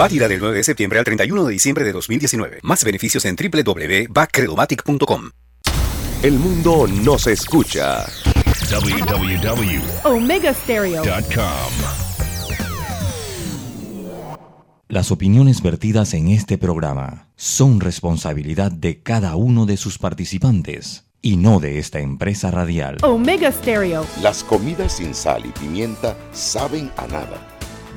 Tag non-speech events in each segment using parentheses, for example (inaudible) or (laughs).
Válida del 9 de septiembre al 31 de diciembre de 2019. Más beneficios en www.backcredomatic.com. El mundo nos escucha. www.omegastereo.com Las opiniones vertidas en este programa son responsabilidad de cada uno de sus participantes y no de esta empresa radial. Omega Stereo. Las comidas sin sal y pimienta saben a nada.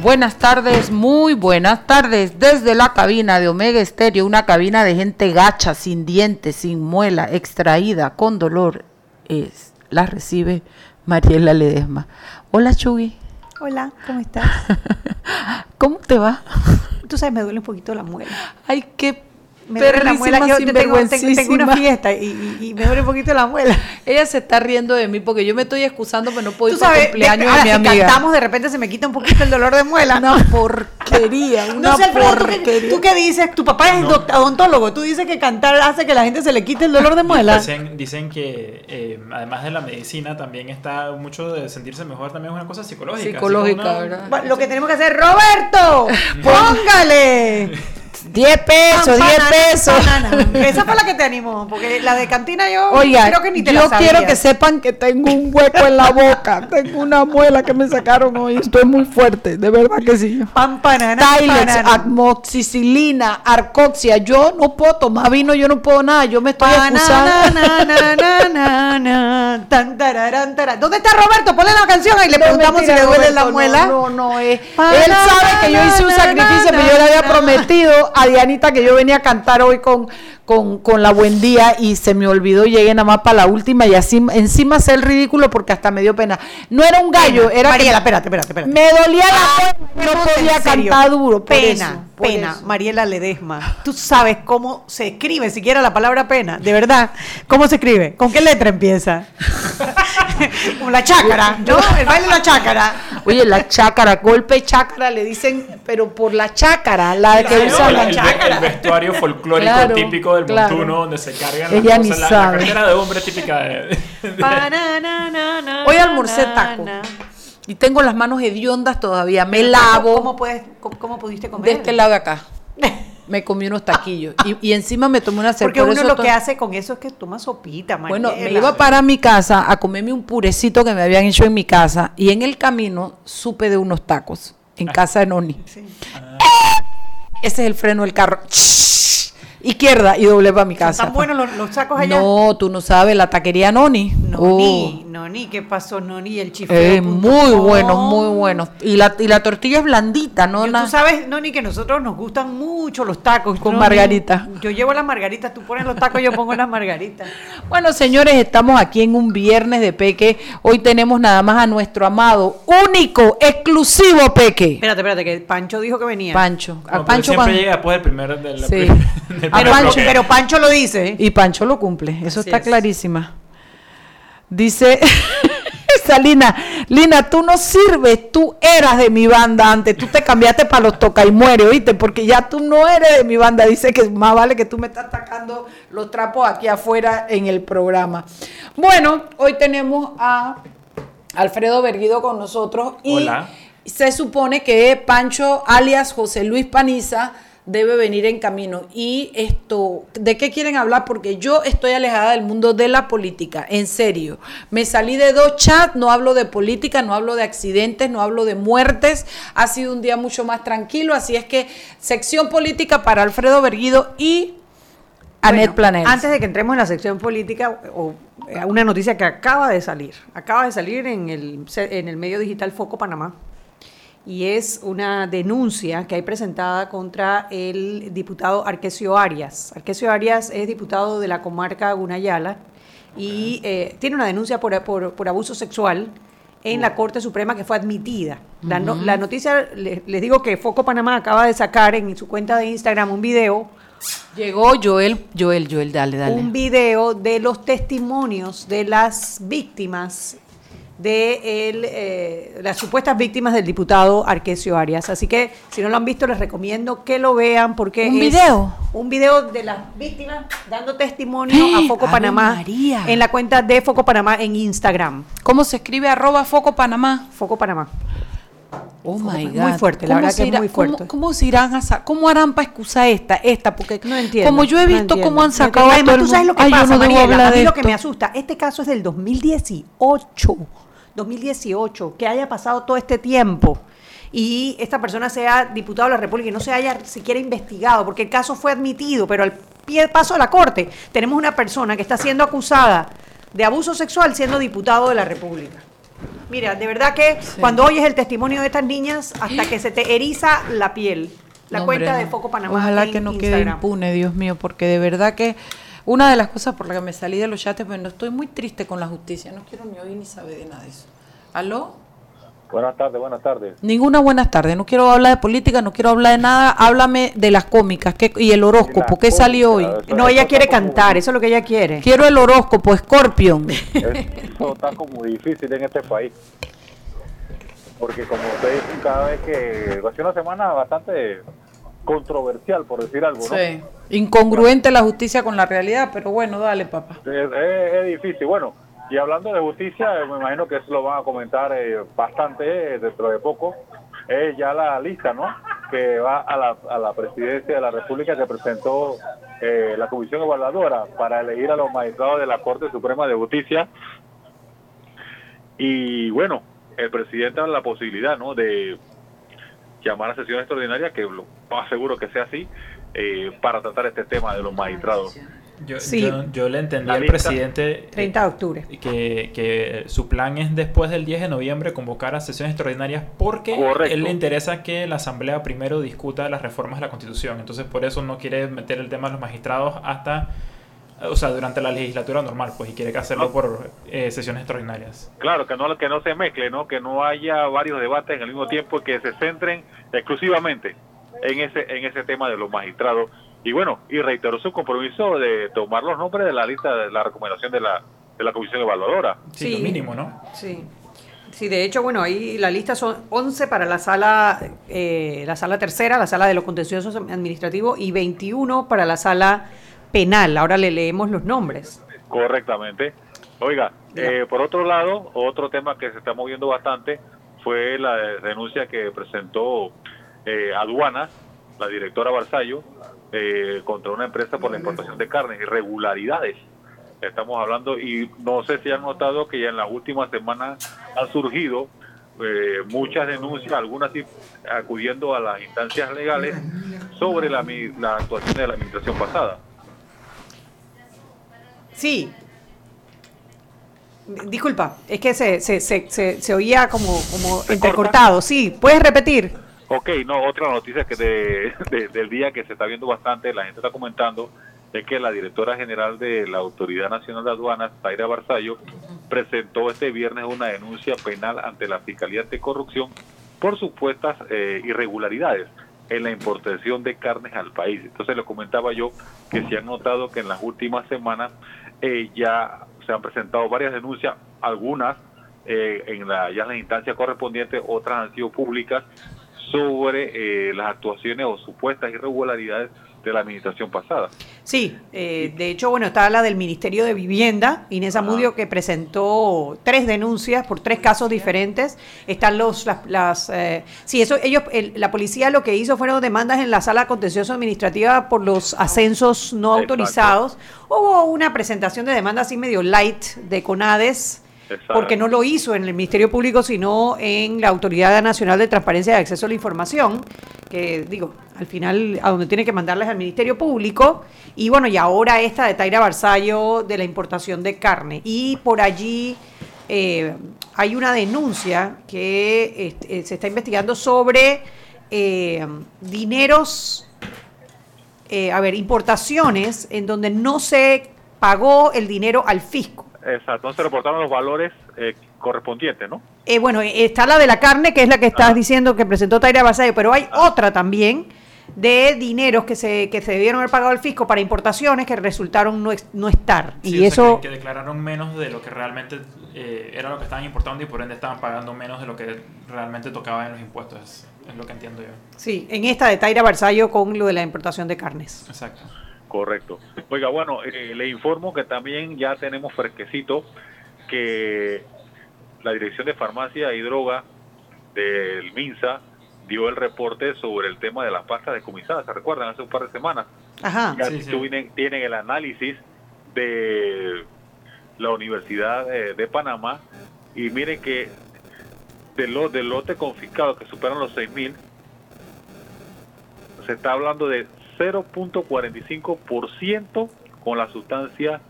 Buenas tardes, muy buenas tardes. Desde la cabina de Omega Estéreo, una cabina de gente gacha, sin dientes, sin muela, extraída, con dolor, es, la recibe Mariela Ledesma. Hola, Chugui. Hola, ¿cómo estás? (laughs) ¿Cómo te va? Tú sabes, me duele un poquito la muela. Ay, qué me duele la muela. Yo tengo, tengo, tengo, una fiesta y, y, y, me duele un poquito la muela. (laughs) Ella se está riendo de mí porque yo me estoy excusando, pero no puedo ir sabes, cumpleaños de, de mi si amiga. cantamos, de repente se me quita un poquito el dolor de muela. Una (laughs) porquería, una no sé, porquería. ¿tú, qué, ¿tú qué dices? Tu papá es no. odontólogo. Tú dices que cantar hace que la gente se le quite el dolor de muela. Dicen, dicen que eh, además de la medicina también está mucho de sentirse mejor, también es una cosa psicológica. Psicológica, una, ¿verdad? Lo que tenemos que hacer, Roberto, (laughs) póngale. 10 pesos, 10 pesos. (laughs) Esa fue la que te animó, porque la de cantina yo Oiga, creo que ni te yo la quiero que sepan que tengo un hueco en la boca, tengo una muela que me sacaron hoy, estoy muy fuerte, de verdad que sí. Pan, panana, Tylex, amoxicilina, arcoxia, yo no puedo tomar vino, yo no puedo nada, yo me estoy excusando. ¿Dónde está Roberto? Ponle la canción y le No, preguntamos mentira, si le duele Roberto, la muela. No, no, no, eh. él sabe que yo hice un sacrificio, pero yo le había prometido a Dianita que yo venía a cantar hoy con, con, con la buen día y se me olvidó, llegué nada más para la última y así encima hacer el ridículo porque hasta me dio pena. No era un gallo, era Mariela, que espérate, espérate, espérate. me dolía la pena, no podía cantar duro. Por pena, eso, por pena, eso. Mariela Ledesma. Tú sabes cómo se escribe siquiera la palabra pena, de verdad. ¿Cómo se escribe? ¿Con qué letra empieza? (laughs) (laughs) Con la chácara, ¿no? El baile de la chácara. Oye, la chácara, golpe chácara, le dicen, pero por la chácara, la que Sí, usa la el- chácara. el vestuario folclórico Claro, típico del claro. montuno donde se cargan Ella las ni cosas, la, sabe. la cartera de hombre típica de, Hoy almorcé taco. Y tengo las manos hediondas todavía. Me lavo ¿Cómo, puedes, cómo, cómo pudiste comer? de este lado de acá. (laughs) Me comí unos taquillos. Y, y encima me tomé una cerveza. Porque Por uno lo que hace con eso es que toma sopita, Bueno, me Mariela. iba para mi casa a comerme un purecito que me habían hecho en mi casa. Y en el camino supe de unos tacos en casa de Noni. Ese es el freno del carro. Izquierda y doble para mi casa. ¿Están buenos los, los sacos allá? No, tú no sabes, la taquería Noni. Noni, Oh. Noni, ¿qué pasó, Noni? El chifleo. Eh, muy buenos, muy buenos. Y la, y la tortilla es blandita, ¿no? Yo, tú sabes, Noni, que nosotros nos gustan mucho los tacos. Con Noni. margarita. Yo llevo las margaritas, tú pones los tacos, yo pongo las margaritas. (laughs) Bueno, señores, estamos aquí en un viernes de Peque. Hoy tenemos nada más a nuestro amado, único, exclusivo Peque. Espérate, espérate, que Pancho dijo que venía. Pancho. A No, Pancho siempre cuando- llega después del primer (laughs) del, Sí. del Primer Pancho. Pero Pancho lo dice. ¿eh? Y Pancho lo cumple, eso Así está es. clarísima. Dice (laughs) Salina, Lina, tú no sirves, tú eras de mi banda antes, tú te cambiaste para los toca y muere, oíste, porque ya tú no eres de mi banda, dice que más vale que tú me estás sacando los trapos aquí afuera en el programa. Bueno, hoy tenemos a Alfredo Berguido con nosotros y Hola. se supone que Pancho alias José Luis Paniza debe venir en camino. Y esto, ¿de qué quieren hablar? Porque yo estoy alejada del mundo de la política, en serio. Me salí de dos chats, no hablo de política, no hablo de accidentes, no hablo de muertes. Ha sido un día mucho más tranquilo, así es que sección política para Alfredo Berguido y Anet Bueno. Antes de que entremos en la sección política, o, eh, una noticia que acaba de salir. Acaba de salir en el, en el medio digital Foco Panamá. Y es una denuncia que hay presentada contra el diputado Arquesio Arias. Arquesio Arias es diputado de la comarca Gunayala y eh, tiene una denuncia por, por- por abuso sexual en la Corte Suprema que fue admitida. La, no- la noticia, le- les digo que Foco Panamá acaba de sacar en su cuenta de Instagram un video Llegó Joel, Joel, Joel, dale, dale. un video de los testimonios de las víctimas de el, eh, las supuestas víctimas del diputado Arquesio Arias. Así que si no lo han visto les recomiendo que lo vean porque ¿Un es video? un video de las víctimas dando testimonio a Foco ¡Ave Panamá María! en la cuenta de Foco Panamá en Instagram. ¿Cómo se escribe arroba foco Panamá? Foco Panamá. Oh my God. Muy fuerte, la ¿Cómo verdad que es muy fuerte. ¿Cómo, se irán a sa- ¿Cómo harán para excusar esta? Esta, porque No entiendo. como yo he no visto cómo han No sacado a Además, tú sabes lo que Ay, yo pasa, no Mariela, a mí lo que me asusta, este caso es del 2018, 2018, que haya pasado todo este tiempo y esta persona sea diputado de la República y no se haya siquiera investigado, porque el caso fue admitido, pero al pie de paso de la Corte tenemos una persona que está siendo acusada de abuso sexual siendo diputado de la República. Mira, de verdad que cuando oyes el testimonio de estas niñas, hasta que se te eriza la piel. La No, cuenta hombre, de. Foco Panamá. Ojalá en que no quede impune, Dios mío, porque de verdad que una de las cosas por las que me salí de los chats, bueno, estoy muy triste con la justicia, no quiero ni oír ni saber de nada de eso. ¿Aló? Buenas tardes, buenas tardes. Ninguna buenas tardes, no quiero hablar de política, no quiero hablar de nada, háblame de las cómicas ¿qué- y el horóscopo, ¿qué salió hoy? No, ella quiere cantar, eso es lo que ella quiere. Quiero el horóscopo, Scorpion. (laughs) Eso está como difícil en este país. Porque como usted dice, cada vez que... Ha sido una semana bastante controversial, por decir algo, ¿no? Sí. Incongruente la justicia con la realidad, pero bueno, dale, papá. Es, difícil. Bueno, y hablando de justicia, me imagino que eso lo van a comentar eh, bastante eh, dentro de poco. Es ya la lista, ¿no? Que va a la, a la presidencia de la República que presentó eh, la Comisión Evaluadora para elegir a los magistrados de la Corte Suprema de Justicia. Y bueno, el presidente da la posibilidad, ¿no? De llamar a sesión extraordinaria, que lo más seguro que sea así, eh, para tratar este tema de los magistrados. Yo, Sí. yo, yo le entendí al presidente eh, 30 de octubre. que, que su plan es después del 10 de noviembre convocar a sesiones extraordinarias porque Correcto. él le interesa que la Asamblea primero discuta las reformas de la Constitución. Entonces por eso no quiere meter el tema de los magistrados hasta, o sea, durante la legislatura normal, pues, y quiere que hacerlo No. por eh, sesiones extraordinarias. Claro, que no, que no se mezcle, ¿no? Que no haya varios debates en el mismo tiempo, que se centren exclusivamente en ese, en ese tema de los magistrados. Y bueno, y reiteró su compromiso de tomar los nombres de la lista de la recomendación de la, de la Comisión Evaluadora. Sí, Sí. lo mínimo, ¿no? Sí. Sí, de hecho, bueno, ahí la lista son 11 para la sala, eh, la sala tercera, la sala de los contenciosos administrativos, y 21 para la sala penal. Ahora le leemos los nombres. Correctamente. Oiga, eh, por otro lado, otro tema que se está moviendo bastante fue la denuncia que presentó eh, aduanas, la directora Barzallo, eh, contra una empresa por la importación de carne, irregularidades. Estamos hablando, y no sé si han notado que ya en las últimas semanas han surgido eh, muchas denuncias, algunas acudiendo a las instancias legales sobre la, la actuación de la administración pasada. Sí. Disculpa, es que se, se, se, se, se oía como, como ¿Se entrecortado. Sí, ¿puedes repetir? Ok, no, otra noticia que de, (laughs) de- del día que se está viendo bastante, la gente está comentando, es que la directora general de la Autoridad Nacional de Aduanas, Zaira Barzallo, presentó este viernes una denuncia penal ante la Fiscalía Anticorrupción por supuestas eh, irregularidades en la importación de carnes al país. Entonces le comentaba yo que se han notado que en las últimas semanas eh, ya se han presentado varias denuncias, algunas eh, en la, ya en las instancias correspondientes, otras han sido públicas, sobre eh, las actuaciones o supuestas irregularidades de la administración pasada. Sí, eh, de hecho, bueno, está la del Ministerio de Vivienda, Inés Amudio, que presentó tres denuncias por tres casos diferentes. Están los, las, las eh, sí, eso, ellos, el- la policía lo que hizo fueron demandas en la sala contencioso administrativa por los ascensos no Exacto. autorizados. Hubo una presentación de demanda así medio light de CONADES, Porque no lo hizo en el Ministerio Público, sino en la Autoridad Nacional de Transparencia y Acceso a la Información, que digo, al final a donde tiene que mandarles al Ministerio Público, y bueno, y ahora esta de Taira Barzallo de la importación de carne. Y por allí eh, hay una denuncia que este, eh, se está investigando sobre eh, dineros a ver, importaciones en donde no se pagó el dinero al fisco. Exacto, no se reportaron los valores eh, correspondientes, ¿no? Eh, bueno, está la de la carne, que es la que estás diciendo que presentó Taira Basayo, pero hay otra también de dineros que se, que se debieron haber pagado al fisco para importaciones que resultaron no, no estar. Sí, y o sea, eso, que, que declararon menos de lo que realmente eh, era lo que estaban importando y por ende estaban pagando menos de lo que realmente tocaba en los impuestos. Es, es lo que entiendo yo. sí, en esta de Taira Basayo con lo de la importación de carnes. Exacto. Correcto. Oiga, bueno, eh, le informo que también ya tenemos fresquecito que la Dirección de Farmacia y Droga del MINSA dio el reporte sobre el tema de las pastas decomisadas. ¿Se recuerdan? Hace un par de semanas. Ajá. Ya Sí, sí. Tienen, tienen el análisis de la Universidad de, de Panamá y miren que de lo, del lote confiscado que superan los 6 mil, se está hablando de 0.45% con la sustancia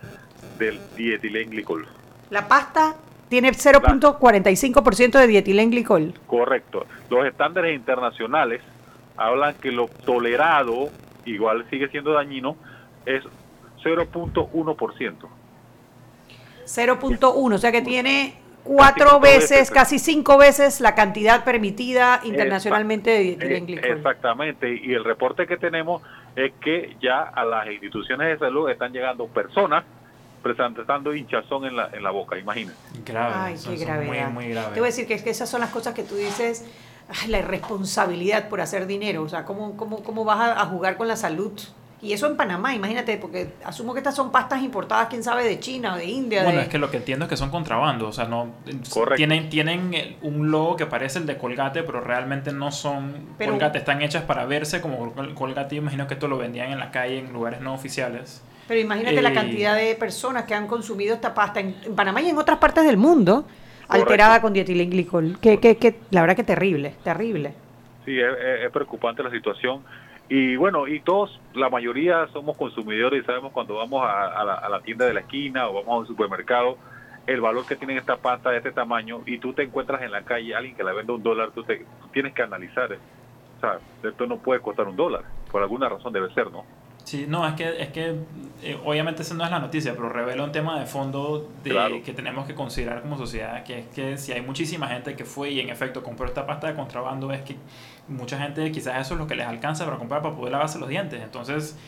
del dietilenglicol. La pasta tiene 0.45% de dietilenglicol. Correcto. Los estándares internacionales hablan que lo tolerado, igual sigue siendo dañino, es 0.1%. 0.1, o sea que tiene cuatro veces, veces. casi cinco veces la cantidad permitida internacionalmente de Eh, dietilenglicol. Exactamente, y el reporte que tenemos es que ya a las instituciones de salud están llegando personas presentando hinchazón en la, en la boca, imagínense. Grave. Ay, qué gravedad. Muy, muy grave. Te voy a decir que, es que esas son las cosas que tú dices, la irresponsabilidad por hacer dinero, o sea, ¿cómo, cómo, cómo vas a, a jugar con la salud? Y eso en Panamá, imagínate, porque asumo que estas son pastas importadas, quién sabe, de China o de India. Bueno, de- es que lo que entiendo es que son contrabando, o sea, no Correcto. tienen tienen el- un logo que parece el de Colgate, pero realmente no son Pero- Colgate, están hechas para verse como Col- Colgate. Yo imagino que esto lo vendían en la calle en lugares no oficiales. Pero imagínate la Eh, cantidad de personas que han consumido esta pasta en, en Panamá y en otras partes del mundo, alterada con dietilenglicol. Que, que, que, la verdad que terrible, terrible. Sí, es preocupante la situación. Y bueno, y todos, la mayoría somos consumidores y sabemos cuando vamos a, la, a la tienda de la esquina o vamos a un supermercado, el valor que tienen esta pasta de este tamaño y tú te encuentras en la calle alguien que la vende un dólar, tú, te, tú tienes que analizar, eh, o sea, esto no puede costar un dólar, por alguna razón debe ser, ¿no? Sí, no, es que, es que eh, obviamente esa no es la noticia, pero revela un tema de fondo de, Claro. que tenemos que considerar como sociedad, que es que si hay muchísima gente que fue y en efecto compró esta pasta de contrabando, es que mucha gente quizás eso es lo que les alcanza para comprar para poder lavarse los dientes. Entonces,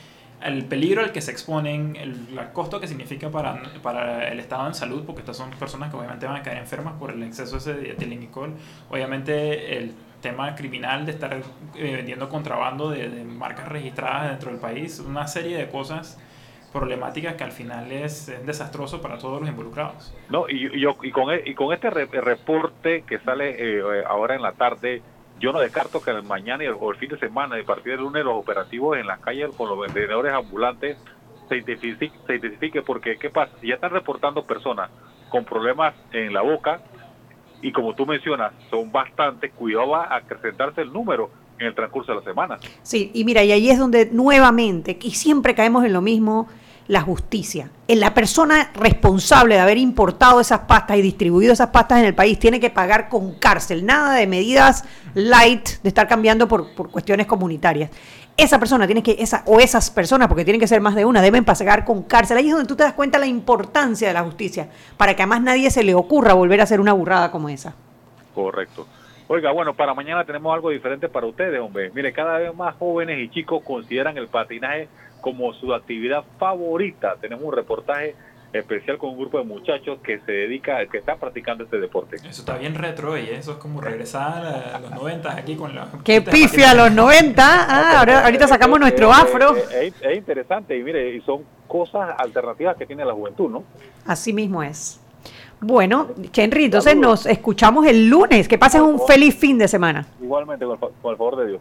el peligro al que se exponen, el, el costo que significa para, para el estado en salud, porque estas son personas que obviamente van a caer enfermas por el exceso ese de etilenglicol, obviamente el tema criminal de estar eh, vendiendo contrabando de, marcas registradas dentro del país, una serie de cosas problemáticas que al final es, es desastroso para todos los involucrados. No, y, yo, y, con, e- este re- reporte que sale eh, eh, ahora en la tarde, yo no descarto que el mañana o el fin de semana, a partir del lunes, los operativos en las calles con los vendedores ambulantes se identifique, se identifique porque, ¿qué pasa? Si ya están reportando personas con problemas en la boca, y como tú mencionas, son bastantes, cuidado va a acrecentarse el número en el transcurso de la semana. Sí, y mira, y ahí es donde nuevamente, y siempre caemos en lo mismo, la justicia. En la persona responsable de haber importado esas pastas y distribuido esas pastas en el país tiene que pagar con cárcel, nada de medidas light de estar cambiando por, por cuestiones comunitarias. Esa persona tiene que, esa, o esas personas, porque tienen que ser más de una, deben pagar con cárcel. Ahí es donde tú te das cuenta la importancia de la justicia, para que a más nadie se le ocurra volver a hacer una burrada como esa. Correcto. Oiga, bueno, para mañana tenemos algo diferente para ustedes, hombre. Mire, cada vez más jóvenes y chicos consideran el patinaje como su actividad favorita. Tenemos un reportaje especial con un grupo de muchachos que se dedica, que está practicando este deporte. Eso está bien retro y eso es como regresar a los 90 aquí con la... ¡Qué pifia a los 90! Ah, ahora, ahorita sacamos Eh, nuestro eh, afro. eh, eh, Es, interesante y mire, y son cosas alternativas que tiene la juventud, ¿no? Así mismo es. Bueno, Chenry, entonces nos escuchamos el lunes. Que pases un feliz fin de semana. Igualmente, con el, fa- con el favor de Dios.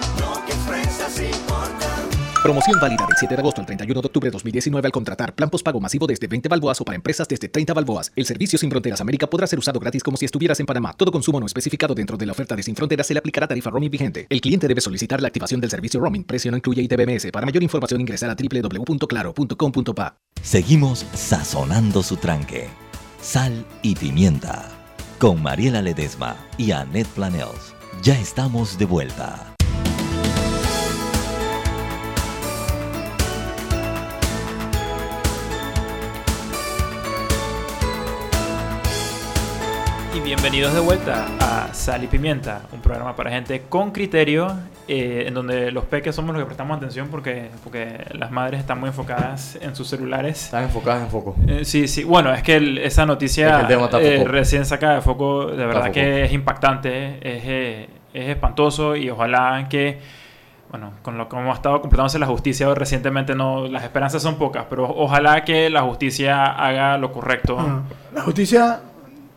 Promoción válida del 7 de agosto al 31 de octubre de 2019 al contratar plan postpago masivo desde 20 balboas o para empresas desde 30 balboas. El servicio Sin Fronteras América podrá ser usado gratis como si estuvieras en Panamá. Todo consumo no especificado dentro de la oferta de Sin Fronteras se le aplicará tarifa roaming vigente. El cliente debe solicitar la activación del servicio roaming. Precio no incluye ITBMS. Para mayor información ingresar a www.claro.com.pa. Seguimos sazonando su tranque. Sal y pimienta. Con Mariela Ledesma y Annette Planels. Ya estamos de vuelta. Bienvenidos de vuelta a Sal y Pimienta, un programa para gente con criterio, eh, en donde los peques somos los que prestamos atención porque, porque las madres están muy enfocadas en sus celulares. Están enfocadas en foco. Eh, sí, sí. Bueno, es que el- esa noticia Es que eh, recién sacada de foco, de verdad foco. que es impactante, es, eh, es espantoso y ojalá que, bueno, con lo que hemos estado comportándose la justicia recientemente, no, las esperanzas son pocas, pero ojalá que la justicia haga lo correcto. La justicia,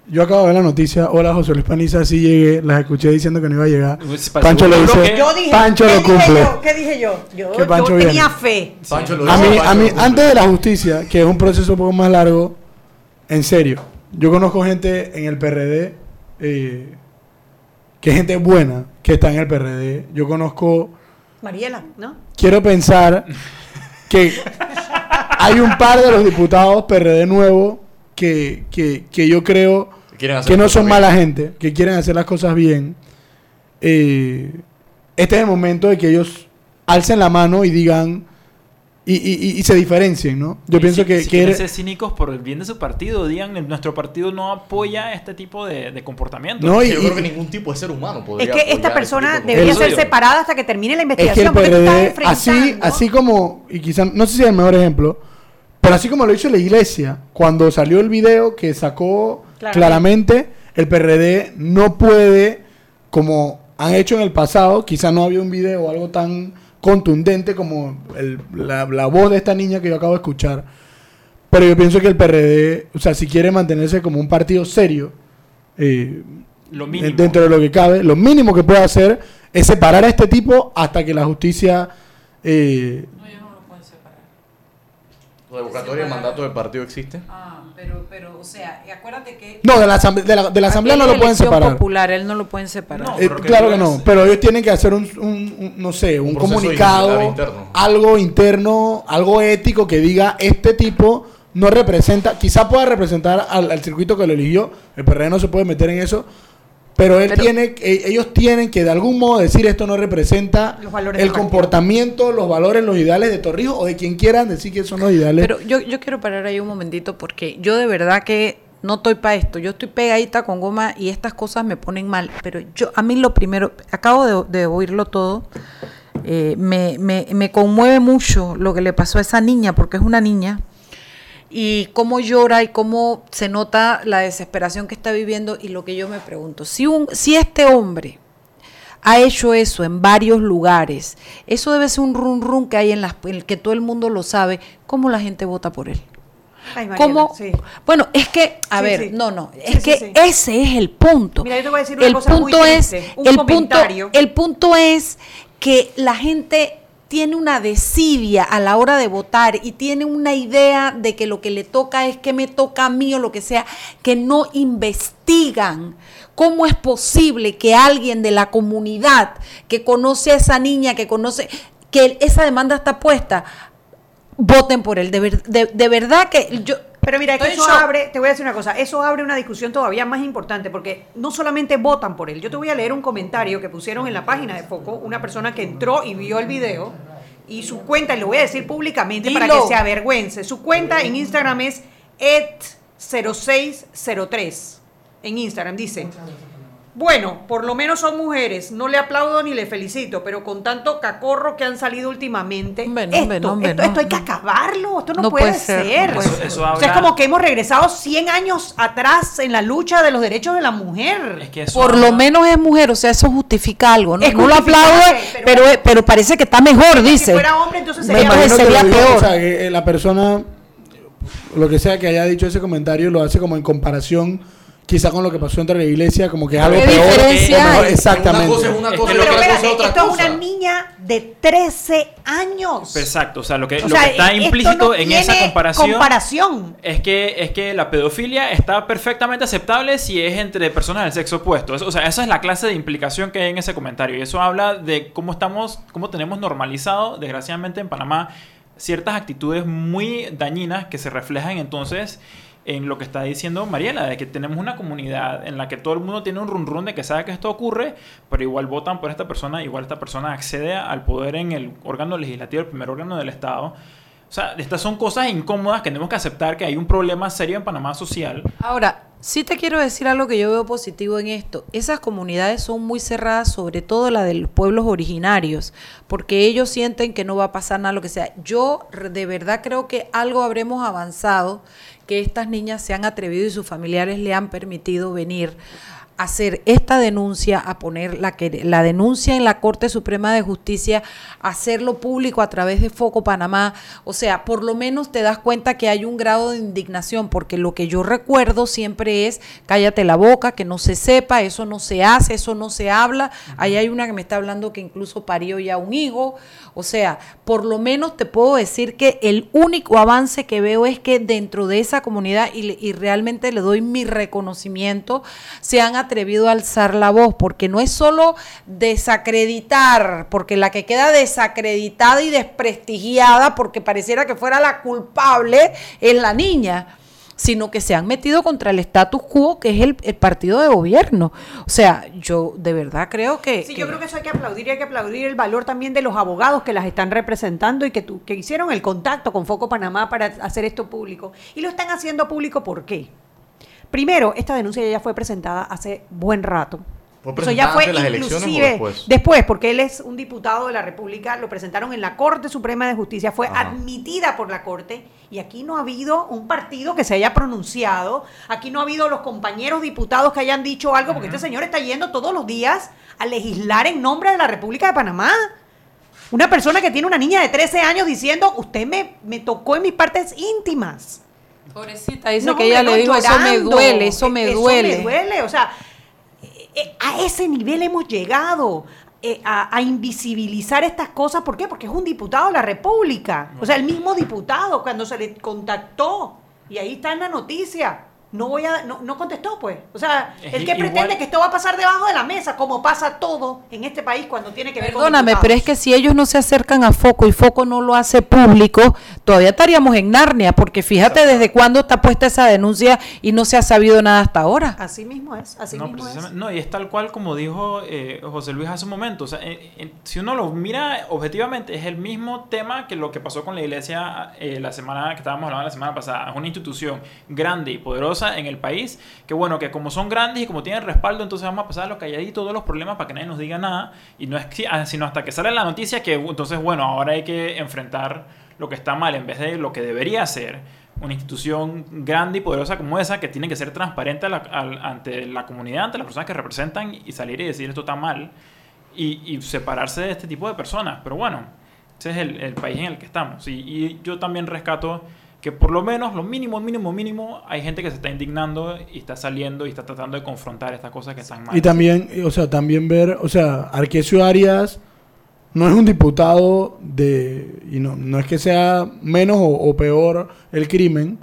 yo acabo de ver la noticia. Hola, José Luis Paniza, sí llegué. Las escuché diciendo que no iba a llegar. Pues, Pancho lo dice. Yo dije, Pancho ¿qué lo dije cumple. yo? ¿Qué dije yo? Yo, Que Pancho yo viene. tenía fe. Pancho lo A mí, Pancho a mí antes de la justicia, que es un proceso un poco más largo, en serio, yo conozco gente en el PRD, eh, que es gente buena, que está en el PRD. Yo conozco, Mariela, ¿no? quiero pensar que hay un par de los diputados PRD nuevos que, que, que yo creo que no son mala gente, que quieren hacer las cosas bien. Eh, este es el momento de que ellos alcen la mano y digan y, y- y- se diferencien, ¿no? Yo Y pienso si, que, si que quieren ser cínicos por el bien de su partido, digan nuestro partido no apoya este tipo de, de comportamiento. No, y- Yo y- creo que ningún tipo de ser humano Es podría que esta apoyar persona este debería ser separada hasta que termine la es que el investigación. porque tú estás PRD, así, enfrentando- así como, y quizás, no sé si es el mejor ejemplo, pero así como lo hizo la iglesia, cuando salió el video que sacó Claramente. claramente, el PRD no puede, como han hecho en el pasado, quizás no había un video o algo tan contundente como el- la, la voz de esta niña que yo acabo de escuchar. Pero yo pienso que el PRD, o sea, si quiere mantenerse como un partido serio, eh, Lo de- mínimo. dentro de lo que cabe, lo mínimo que puede hacer es separar a este tipo hasta que la justicia... eh, ¿La revocatoria de mandato del partido existe? Ah, pero, pero, o sea, acuérdate que... no, de la, asamble- de la, de la asamblea no lo pueden separar. popular, él no lo pueden separar. No, Eh, claro que no, pero ellos tienen que hacer un, un- un- no sé, un, Un comunicado, interno. algo interno, algo ético que diga este tipo no representa, quizá pueda representar al, al circuito que lo eligió, el PRD no se puede meter en eso, pero él Pero- tiene, eh, ellos tienen que de algún modo decir esto no representa el comportamiento, los valores, los ideales de Torrijos o de quien quieran decir que son los ideales. Pero yo, yo quiero parar ahí un momentito porque yo de verdad que no estoy para esto. Yo estoy pegadita con goma y estas cosas me ponen mal. Pero yo, a mí lo primero, acabo de, de oírlo todo, eh, me, me, me conmueve mucho lo que le pasó a esa niña, porque es una niña, y cómo llora y cómo se nota la desesperación que está viviendo y lo que yo me pregunto, si, un, si este hombre ha hecho eso en varios lugares, eso debe ser un run run que hay en las en el que todo el mundo lo sabe, ¿cómo la gente vota por él? Ay, ¿Cómo? sí. Bueno, es que, a Sí, ver, sí. no, no, es que ese es el punto. Mira, yo te voy a decir una el cosa muy punto es, triste, un el punto, el punto es que la gente tiene una desidia a la hora de votar y tiene una idea de que lo que le toca es que me toca a mí o lo que sea, que no investigan cómo es posible que alguien de la comunidad que conoce a esa niña, que conoce, que esa demanda está puesta, voten por él. De, de- de verdad que yo... Pero mira, que eso abre, te voy a decir una cosa, eso abre una discusión todavía más importante, porque no solamente votan por él. Yo te voy a leer un comentario que pusieron en la página de Foco, una persona que entró y vio el video, y su cuenta, y lo voy a decir públicamente para que se avergüence, su cuenta en Instagram es et0603. En Instagram dice, bueno, por lo menos son mujeres, no le aplaudo ni le felicito, pero con tanto cacorro que han salido últimamente, esto, esto, hay que acabarlo, esto no, No puede, puede ser, ser. no puede Eso- eso O sea, es como que hemos regresado 100 años atrás en la lucha de los derechos de la mujer. Por lo menos es mujer, o sea, eso justifica algo, ¿no? Es no lo aplaude, pero, pero, parece que está mejor, dice. Si fuera hombre, entonces Me sería que digo, peor. O sea, que la persona, lo que sea que haya dicho ese comentario, lo hace como en comparación quizá con lo que pasó entre la iglesia, como que es algo ¿Qué peor. mejor- exactamente. Una cosa es una cosa y Pero otra espérate, cosa es otra esto es cosa. una niña de 13 años. Exacto, o sea, lo que, lo sea, que está implícito no en esa comparación, comparación. es que es que la pedofilia está perfectamente aceptable si es entre personas del sexo opuesto. O sea, esa es la clase de implicación que hay en ese comentario y eso habla de cómo estamos, cómo tenemos normalizado, desgraciadamente en Panamá, ciertas actitudes muy dañinas que se reflejan entonces en lo que está diciendo Mariela, de que tenemos una comunidad en la que todo el mundo tiene un run run de que sabe que esto ocurre, pero igual votan por esta persona, igual esta persona accede al poder en el órgano legislativo, el primer órgano del Estado. O sea, estas son cosas incómodas que tenemos que aceptar que hay un problema serio en Panamá social. Ahora, sí te quiero decir algo que yo veo positivo en esto. Esas comunidades son muy cerradas, sobre todo la de los pueblos originarios, porque ellos sienten que no va a pasar nada, lo que sea. Yo de verdad creo que algo habremos avanzado, que estas niñas se han atrevido y sus familiares le han permitido venir hacer esta denuncia, a poner la, la denuncia en la Corte Suprema de Justicia, hacerlo público a través de Foco Panamá. O sea, por lo menos te das cuenta que hay un grado de indignación, porque lo que yo recuerdo siempre es cállate la boca, que no se sepa, eso no se hace, eso no se habla. Ahí hay una que me está hablando que incluso parió ya un hijo. O sea, por lo menos te puedo decir que el único avance que veo es que dentro de esa comunidad, y, y realmente le doy mi reconocimiento, se han atrevido a alzar la voz, porque no es solo desacreditar, porque la que queda desacreditada y desprestigiada, porque pareciera que fuera la culpable, es la niña sino que se han metido contra el status quo que es el, el partido de gobierno. O sea, yo de verdad creo que... Sí, yo creo que eso hay que aplaudir y hay que aplaudir el valor también de los abogados que las están representando y que, tu- que hicieron el contacto con Foco Panamá para hacer esto público. Y lo están haciendo público ¿por qué? Primero, esta denuncia ya fue presentada hace buen rato. ¿Fue Eso ya fue las inclusive después? después, porque él es un diputado de la República, lo presentaron en la Corte Suprema de Justicia, fue Ajá. admitida por la Corte y aquí no ha habido un partido que se haya pronunciado, aquí no ha habido los compañeros diputados que hayan dicho algo, porque este señor está yendo todos los días a legislar en nombre de la República de Panamá. Una persona que tiene una niña de 13 años diciendo, usted me, me tocó en mis partes íntimas. Pobrecita, dice No, que ella le dijo, eso me duele, eso me Eso duele. me duele, o sea, eh, a ese nivel hemos llegado. eh, a, a invisibilizar estas cosas, ¿por qué? Porque es un diputado de la República. O sea, el mismo diputado cuando se le contactó, y ahí está en la noticia, no voy a, no, no contestó, pues. O sea, Es el que igual- pretende que esto va a pasar debajo de la mesa, como pasa todo en este país cuando tiene que ver con Perdóname, pero es que si ellos no se acercan a Foco y Foco no lo hace público, todavía estaríamos en Narnia, porque fíjate desde cuándo está puesta esa denuncia y no se ha sabido nada hasta ahora. Así mismo es, así no, mismo es. no, y es tal cual como dijo eh, José Luis hace un momento. O sea, eh, eh, si uno lo mira objetivamente, es el mismo tema que lo que pasó con la iglesia eh, la semana que estábamos hablando la semana pasada. Es una institución grande y poderosa en el país, que bueno, que como son grandes y como tienen respaldo, entonces vamos a pasar a los calladitos todos los problemas para que nadie nos diga nada. Y no es ah, sino hasta que sale la noticia que entonces, bueno, ahora hay que enfrentar lo que está mal en vez de lo que debería ser una institución grande y poderosa como esa que tiene que ser transparente ante la comunidad, ante las personas que representan y salir y decir esto está mal y, separarse de este tipo de personas. Pero bueno, ese es el, país en el que estamos. Y yo también rescato que por lo menos, lo mínimo, mínimo, mínimo, hay gente que se está indignando y está saliendo y está tratando de confrontar estas cosas que están mal. Y también, o sea, también ver, o sea, Arquesio Arias no es un diputado de, y no, no es que sea menos o, o peor el crimen,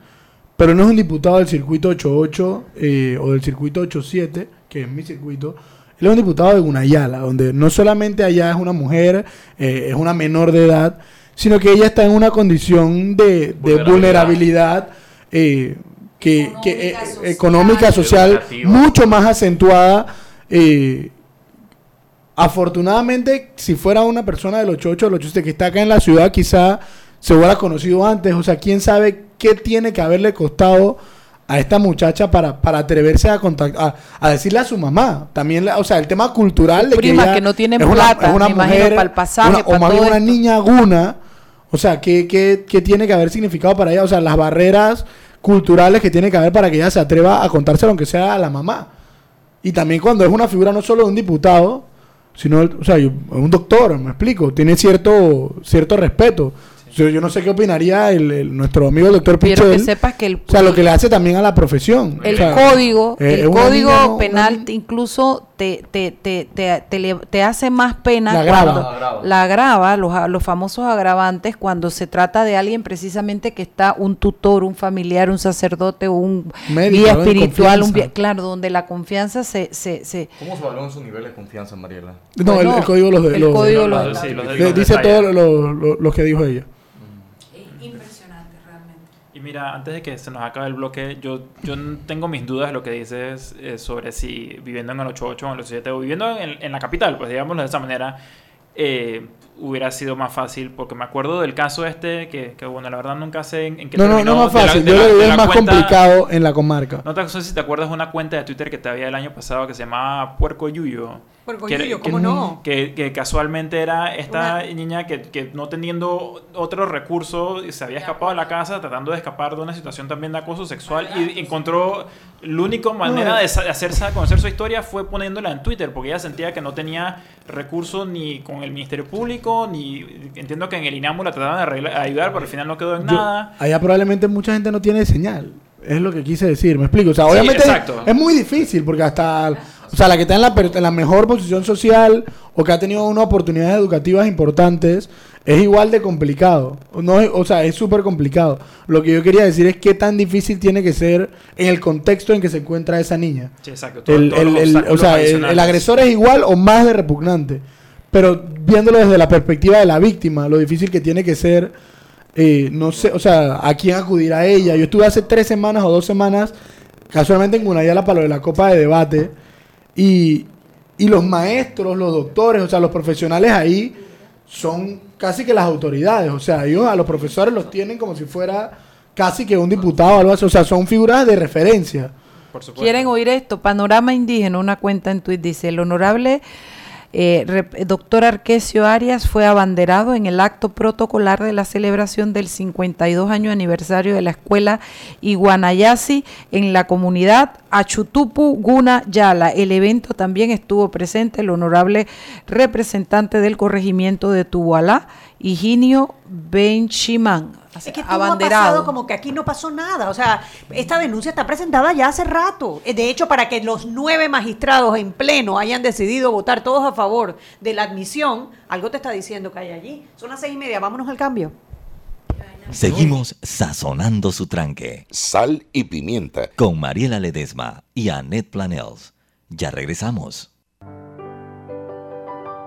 pero no es un diputado del circuito 88 eh, o del circuito 87, que es mi circuito. Él es un diputado de Gunayala, donde no solamente allá es una mujer, eh, es una menor de edad, sino que ella está en una condición de, de vulnerabilidad eh, que, que, eh, económica, social, Educativa. mucho más acentuada. eh, afortunadamente, si fuera una persona del 88 del 87 que está acá en la ciudad, quizá se hubiera conocido antes. O sea, quién sabe qué tiene que haberle costado a esta muchacha para, para atreverse a contactar, a, a decirle a su mamá. También, la- o sea, el tema cultural de Prima, ella que no tienen es una, plata, es una me imagino, mujer, para el pasaje, una- o más bien todo una esto. niña guna. O sea, ¿qué, qué, qué tiene que haber significado para ella? O sea, las barreras culturales que tiene que haber para que ella se atreva a contárselo, aunque sea a la mamá. Y también cuando es una figura no solo de un diputado, sino, o sea, un doctor, me explico, tiene cierto, cierto respeto. Yo, yo no sé qué opinaría el, el- nuestro amigo el doctor Quiero que Pichel. sepas que el, O sea, lo que le hace también a la profesión. el O sea, código, eh, el código niña, ¿no? penal te- incluso te, te, te, te, te hace más pena La agrava. cuando La agrava. la agrava, los, a- los famosos agravantes, cuando se trata de alguien precisamente que está un tutor, un familiar, un sacerdote, un Médico, espiritual, un claro, donde la confianza se, se, se ¿Cómo se evalúan sus niveles de confianza, Mariela? No, el- Bueno, el, código los de- el los- código los- los- sí, los de- le los dice detalles. todo lo, lo- lo que dijo ella. Y mira, antes de que se nos acabe el bloque, yo, yo tengo mis dudas de lo que dices eh, sobre si viviendo en el 88 o en el 87 o viviendo en, en la capital, pues digámoslo de esa manera, eh, hubiera sido más fácil, porque me acuerdo del caso este, que, que, bueno, la verdad nunca sé en, en qué No, no, terminó, no más de la- fácil. de Yo la- lo la más cuenta- complicado en la comarca. No te sé si te acuerdas de una cuenta de Twitter que te había el año pasado que se llamaba Puerco Yuyo. Era- Yuyo, que- ¿cómo no? Que, que casualmente era esta niña que, que no teniendo otro recurso se había escapado de la casa tratando de escapar de una situación también de acoso sexual y encontró la única manera de sa- hacerse conocer su historia fue poniéndola en Twitter porque ella sentía que no tenía recursos ni con el Ministerio Público ni entiendo que en el INAMU la trataban de arreglar- ayudar pero al final no quedó en Yo- nada. allá probablemente mucha gente no tiene señal. Es lo que quise decir, me explico. O sea, Sí, obviamente exacto. es muy difícil porque hasta, o sea, la que está en la, en la mejor posición social o que ha tenido unas oportunidades educativas importantes es igual de complicado. No es- o sea, es súper complicado. Lo que yo quería decir es qué tan difícil tiene que ser en el contexto en que se encuentra esa niña. Sí, exacto. Todo- El, o sea, el agresor es igual o más de repugnante. Pero viéndolo desde la perspectiva de la víctima, lo difícil que tiene que ser, eh, no sé, o sea, a quién acudir a ella. Yo estuve hace tres semanas o dos semanas, casualmente en Gunayala para lo de la Copa de Debate, y, y los maestros, los doctores, o sea, los profesionales ahí son casi que las autoridades. O sea, ellos a los profesores los tienen como si fuera casi que un diputado o algo así. O sea, son figuras de referencia. Por supuesto. ¿Quieren oír esto? Panorama Indígena, una cuenta en Twitter, dice, el honorable eh, doctor Arquesio Arias fue abanderado en el acto protocolar de la celebración del 52 año aniversario de la escuela Iguanayasi en la comunidad Achutupu Guna Yala. El evento también estuvo presente el honorable representante del corregimiento de Tubualá, Higinio Benchimán. Es que todo ha pasado como que aquí no pasó nada. O sea, esta denuncia está presentada ya hace rato. Eh, De hecho, para que los nueve magistrados en pleno hayan decidido votar todos a favor de la admisión, algo te está diciendo que hay allí. Son las seis y media, vámonos al cambio. Seguimos sazonando su tranque. Sal y pimienta. Con Mariela Ledesma y Annette Planels. Ya regresamos.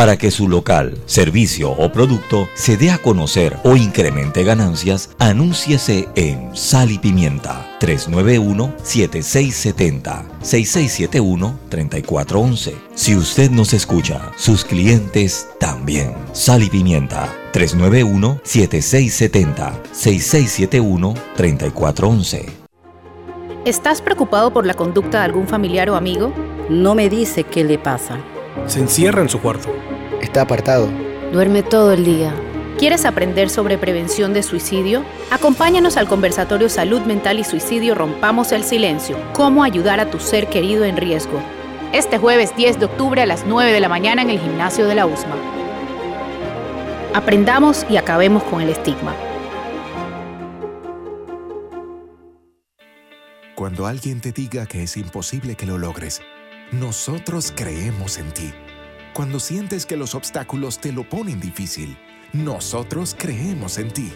Para que su local, servicio o producto se dé a conocer o incremente ganancias, anúnciese en Sal y Pimienta 391-7670-6671-3411. Si usted nos escucha, sus clientes también. Sal y Pimienta 391-7670-6671-3411. ¿Estás preocupado por la conducta de algún familiar o amigo? No me dice qué le pasa. Se encierra en su cuarto. Está apartado. Duerme todo el día. ¿Quieres aprender sobre prevención de suicidio? Acompáñanos al conversatorio Salud Mental y Suicidio Rompamos el Silencio. Cómo ayudar a tu ser querido en riesgo. Este jueves 10 de octubre a las 9 de la mañana en el gimnasio de la USMA. Aprendamos y acabemos con el estigma. Cuando alguien te diga que es imposible que lo logres, nosotros creemos en ti. Cuando sientes que los obstáculos te lo ponen difícil, nosotros creemos en ti.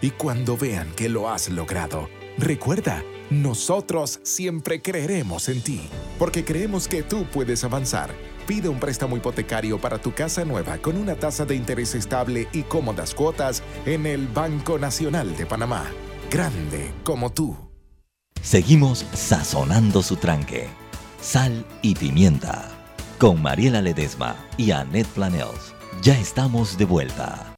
Y cuando vean que lo has logrado, recuerda, nosotros siempre creeremos en ti, porque creemos que tú puedes avanzar. Pide un préstamo hipotecario para tu casa nueva con una tasa de interés estable y cómodas cuotas en el Banco Nacional de Panamá. Grande como tú. Seguimos sazonando su tranque. Sal y pimienta. Con Mariela Ledesma y Annette Planels. Ya estamos de vuelta.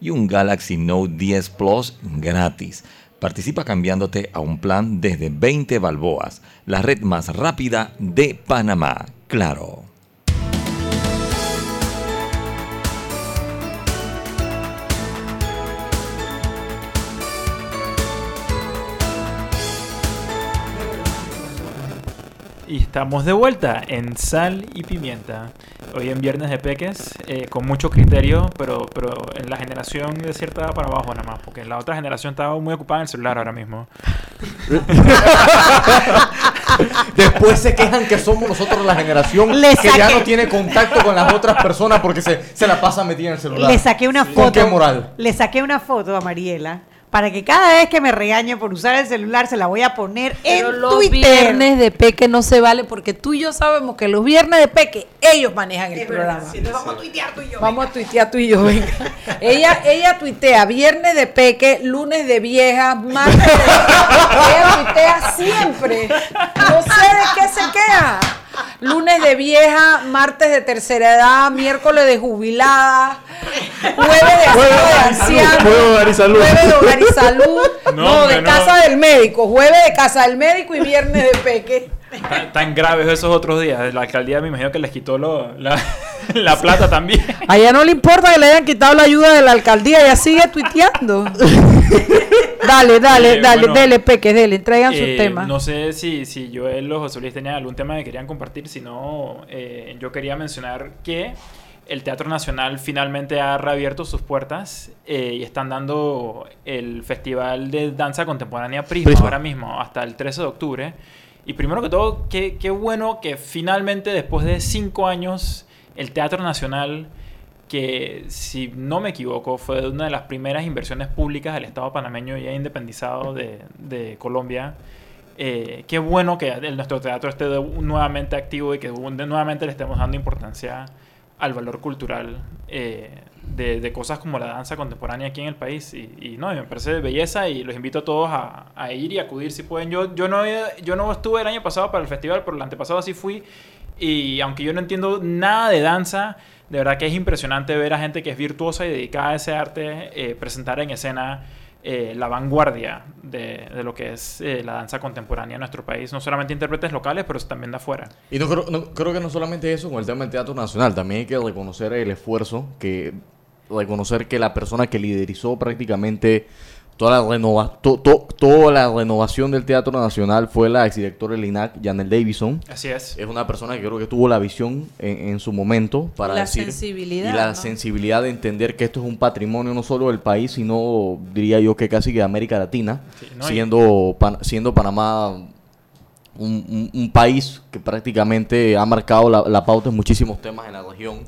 y un Galaxy Note 10 Plus gratis. Participa cambiándote a un plan desde 20 balboas, la red más rápida de Panamá. Claro. Estamos de vuelta en Sal y Pimienta. Hoy en Viernes de Peques, eh, con mucho criterio, pero, pero en la generación de cierta edad para abajo nada más, porque la otra generación estaba muy ocupada en el celular ahora mismo. (laughs) Después se quejan que somos nosotros la generación Le que ya no tiene contacto con las otras personas porque se, se la pasa metida en el celular. Le saqué una ¿Con foto. qué moral? Le saqué una foto a Mariela para que cada vez que me regañe por usar el celular se la voy a poner Pero en los Twitter. viernes de peque no se vale porque tú y yo sabemos que los viernes de peque ellos manejan el Es verdad, programa. vamos a tuitear tú y yo. Vamos a tuitear tú y yo, venga. ella, ella tuitea viernes de peque, lunes de vieja, martes de Ella tuitea siempre. No sé de qué se queda. Lunes de vieja, martes de tercera edad, miércoles de jubilada, jueves de de ancianos, jueves de hogar y salud. jueves de hogar y salud, No, no, de no. casa del médico, jueves de casa del médico y viernes de peque. Tan, tan graves esos otros días. La alcaldía me imagino que les quitó lo- la, (laughs) la plata también. A ella no le importa que le hayan quitado la ayuda de la alcaldía, ella sigue tuiteando. (laughs) dale, dale, Eh, dale, bueno, dele, peque, dele, traigan su Eh, tema. No sé si, si Joel o José Luis tenían algún tema que querían compartir, si no, eh, yo quería mencionar que el Teatro Nacional finalmente ha reabierto sus puertas eh, y están dando el Festival de Danza Contemporánea Prisma, Prisma. ahora mismo, hasta el 13 de octubre. Y primero que todo, qué, qué bueno que finalmente, después de cinco años, el Teatro Nacional que si no me equivoco fue una de las primeras inversiones públicas del Estado panameño ya independizado de, Colombia. Eh, qué bueno que el- nuestro teatro esté nuevamente activo y que nuevamente le estemos dando importancia al valor cultural eh, de, cosas como la danza contemporánea aquí en el país. Y, no, me parece de belleza y los invito a todos a, a ir y acudir si pueden. Yo, yo, no, yo no estuve el año pasado para el festival, pero el antepasado sí fui. Y aunque yo no entiendo nada de danza, de verdad que es impresionante ver a gente que es virtuosa y dedicada a ese arte eh, presentar en escena eh, la vanguardia de, lo que es eh, la danza contemporánea en nuestro país. No solamente intérpretes locales, pero también de afuera. Y no creo, no- creo que no solamente eso con el tema del Teatro Nacional, también hay que reconocer el esfuerzo, que reconocer que la persona que liderizó prácticamente toda la, renova, to- to- toda la renovación del Teatro Nacional fue la exdirectora del INAC, Janel Davison. Así es. Es una persona que creo que tuvo la visión en, en su momento para la decir... sensibilidad, Y la ¿no? sensibilidad de entender que esto es un patrimonio no solo del país, sino diría yo que casi que de América Latina, Sí, no, y- siendo, Pan- siendo Panamá un, un- un país que prácticamente ha marcado la, la pauta en muchísimos temas en la región.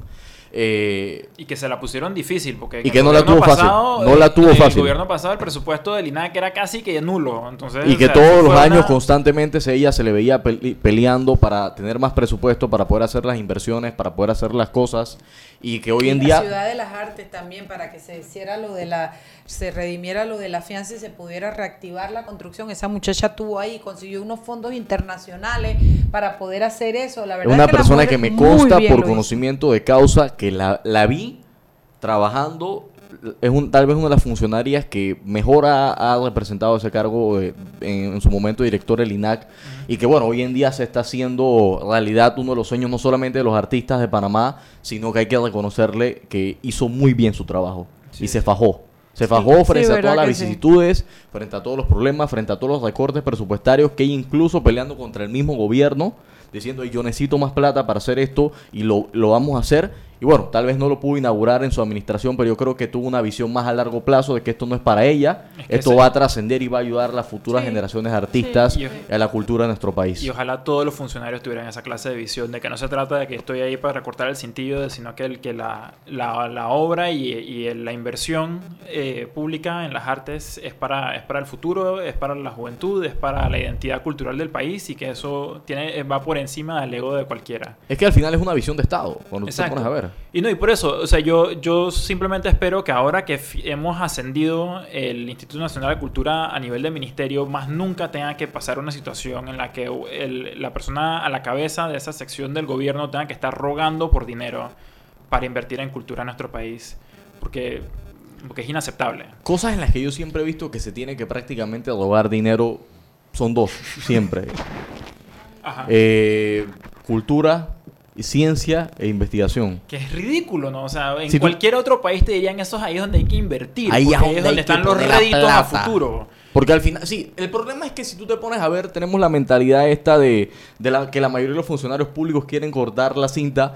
Eh, y que se la pusieron difícil porque Y que el no la gobierno tuvo fácil, pasado, no la tuvo en fácil. el gobierno pasado el presupuesto del INAC era casi que nulo entonces y que sea, todos los años una- constantemente se, ella se le veía pele- peleando para tener más presupuesto, para poder hacer las inversiones, para poder hacer las cosas. Y que hoy en la día... ciudad de las artes también para que se hiciera lo de la se redimiera lo de la fianza y se pudiera reactivar la construcción esa muchacha tuvo ahí consiguió unos fondos internacionales para poder hacer eso la verdad una es que la persona que me consta por conocimiento de causa que la, la vi trabajando. Es un, tal vez una de las funcionarias que mejor ha, ha representado ese cargo eh, en, en su momento director del INAC y que bueno, hoy en día se está haciendo realidad uno de los sueños no solamente de los artistas de Panamá, sino que hay que reconocerle que hizo muy bien su trabajo y se fajó. Se fajó sí, frente a todas las vicisitudes, frente a todos los problemas, frente a todos los recortes presupuestarios que incluso peleando contra el mismo gobierno, diciendo yo necesito más plata para hacer esto y lo, lo vamos a hacer. Y bueno, tal vez no lo pudo inaugurar en su administración, pero yo creo que tuvo una visión más a largo plazo de que esto no es para ella, Es que esto se- va a trascender y va a ayudar a las futuras Sí, generaciones de artistas sí. y a la cultura de nuestro país. Y ojalá todos los funcionarios tuvieran esa clase de visión, de que no se trata de que estoy ahí para recortar el cintillo, sino que, el, que la, la, la obra y, y el- la inversión eh, pública en las artes es para, es para el futuro, es para la juventud, es para la identidad cultural del país y que eso tiene, va por encima del ego de cualquiera. Es que al final es una visión de Estado, cuando tú te Exacto. pones a ver. Y no, y por eso, o sea, yo, yo simplemente espero que ahora que hemos ascendido el Instituto Nacional de Cultura a nivel de ministerio, más nunca tenga que pasar una situación en la que el- la persona a la cabeza de esa sección del gobierno tenga que estar rogando por dinero para invertir en cultura en nuestro país. Porque, porque es inaceptable. Cosas en las que yo siempre he visto que se tiene que prácticamente robar dinero son dos, siempre. Ajá. Eh, cultura, ciencia e investigación. Que es ridículo, ¿no? O sea, en Si tú- cualquier otro país te dirían esos ahí es donde hay que invertir. Ahí es donde, están los réditos a futuro. Porque al final, sí, el problema es que si tú te pones a ver, tenemos la mentalidad esta de, de la, que la mayoría de los funcionarios públicos quieren cortar la cinta.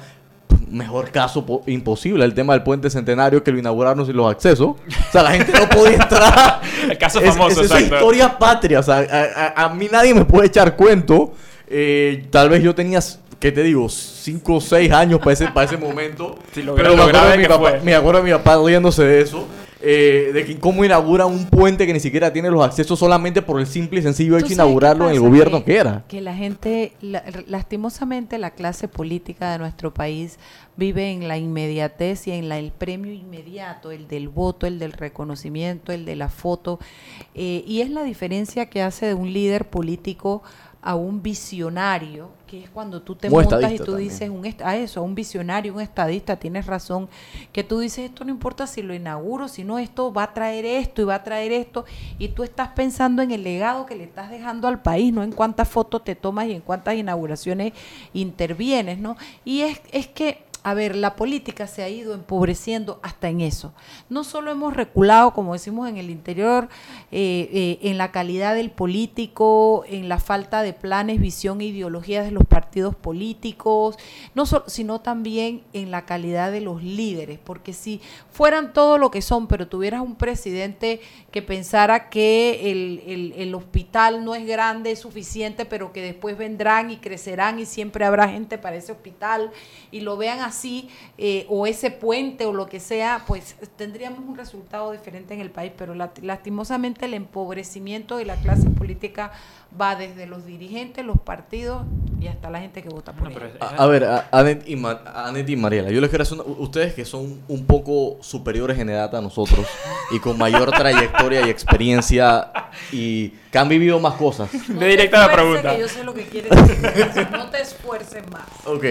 Mejor caso po- imposible, el tema del puente centenario que lo inauguraron sin los accesos. O sea, la gente no podía (laughs) entrar. El caso Es- famoso, es, esa exacto. historia patria. O sea, a, a- a mí nadie me puede echar cuento. Eh, tal vez yo tenía, ¿qué te digo? 5 o 6 años para ese, para ese momento. (laughs) Sí, lo Pero gra- me lo acuerdo, de mi que papá, me acuerdo de mi papá riéndose de eso. eh, de que cómo inaugura un puente que ni siquiera tiene los accesos solamente por el simple y sencillo hecho ¿Tú de inaugurarlo en el gobierno que era. Que la gente, la- lastimosamente la clase política de nuestro país vive en la inmediatez y en la, el premio inmediato, el del voto, el del reconocimiento, el de la foto. eh, y es la diferencia que hace de un líder político a un visionario, que es cuando tú te Un montas y tú también. dices un a eso, a un visionario, un estadista, tienes razón, que tú dices esto no importa si lo inauguro, sino esto va a traer esto y va a traer esto, y tú estás pensando en el legado que le estás dejando al país, no en cuántas fotos te tomas y en cuántas inauguraciones intervienes, ¿no? Y es, es que a ver, la política se ha ido empobreciendo hasta en eso. No solo hemos reculado, como decimos en el interior, eh, eh, en la calidad del político, en la falta de planes, visión e ideologías de los partidos políticos, no so- sino también en la calidad de los líderes, porque si fueran todo lo que son, pero tuvieras un presidente que pensara que el, el- el hospital no es grande, es suficiente, pero que después vendrán y crecerán y siempre habrá gente para ese hospital y lo vean así, eh, o ese puente o lo que sea, pues tendríamos un resultado diferente en el país, pero la- lastimosamente el empobrecimiento de la clase política va desde los dirigentes, los partidos y hasta la gente que vota por ellos. A, a ver, a, Anet y, Ma- Anet y Mariela, yo les quiero hacer una- ustedes que son un poco superiores en edad a nosotros y con mayor (laughs) trayectoria y experiencia y que han vivido más cosas. Ve directa a la pregunta. que yo sé lo que quieres decir. No te esfuerces más. Ok.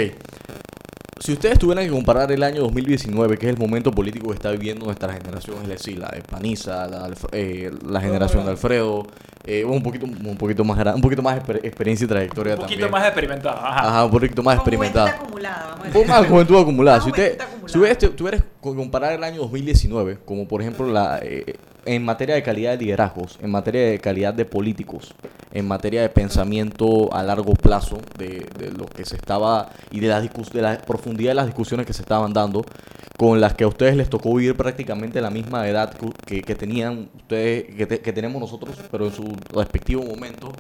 Si ustedes tuvieran que comparar el año 2019, que es el momento político que está viviendo nuestra generación, es decir, la de Paniza, la, de eh, la generación de Alfredo, eh, un poquito un poquito más un poquito más exper- experiencia y trayectoria Un poquito también. más experimentado. Ajá. Ajá, un poquito más experimentado. acumulada, vamos a Un poco más juventud acumulada. Si, usted, juventud si hubieras, tuvieras que comparar el año 2019, como por ejemplo la, eh, en materia de calidad de liderazgos, en materia de calidad de políticos, en materia de pensamiento a largo plazo, de, de lo que se estaba y de la, de la profundidad de las discusiones que se estaban dando, con las que a ustedes les tocó vivir prácticamente la misma edad que, que tenían ustedes, que, te- que tenemos nosotros, pero en su respectivo momento.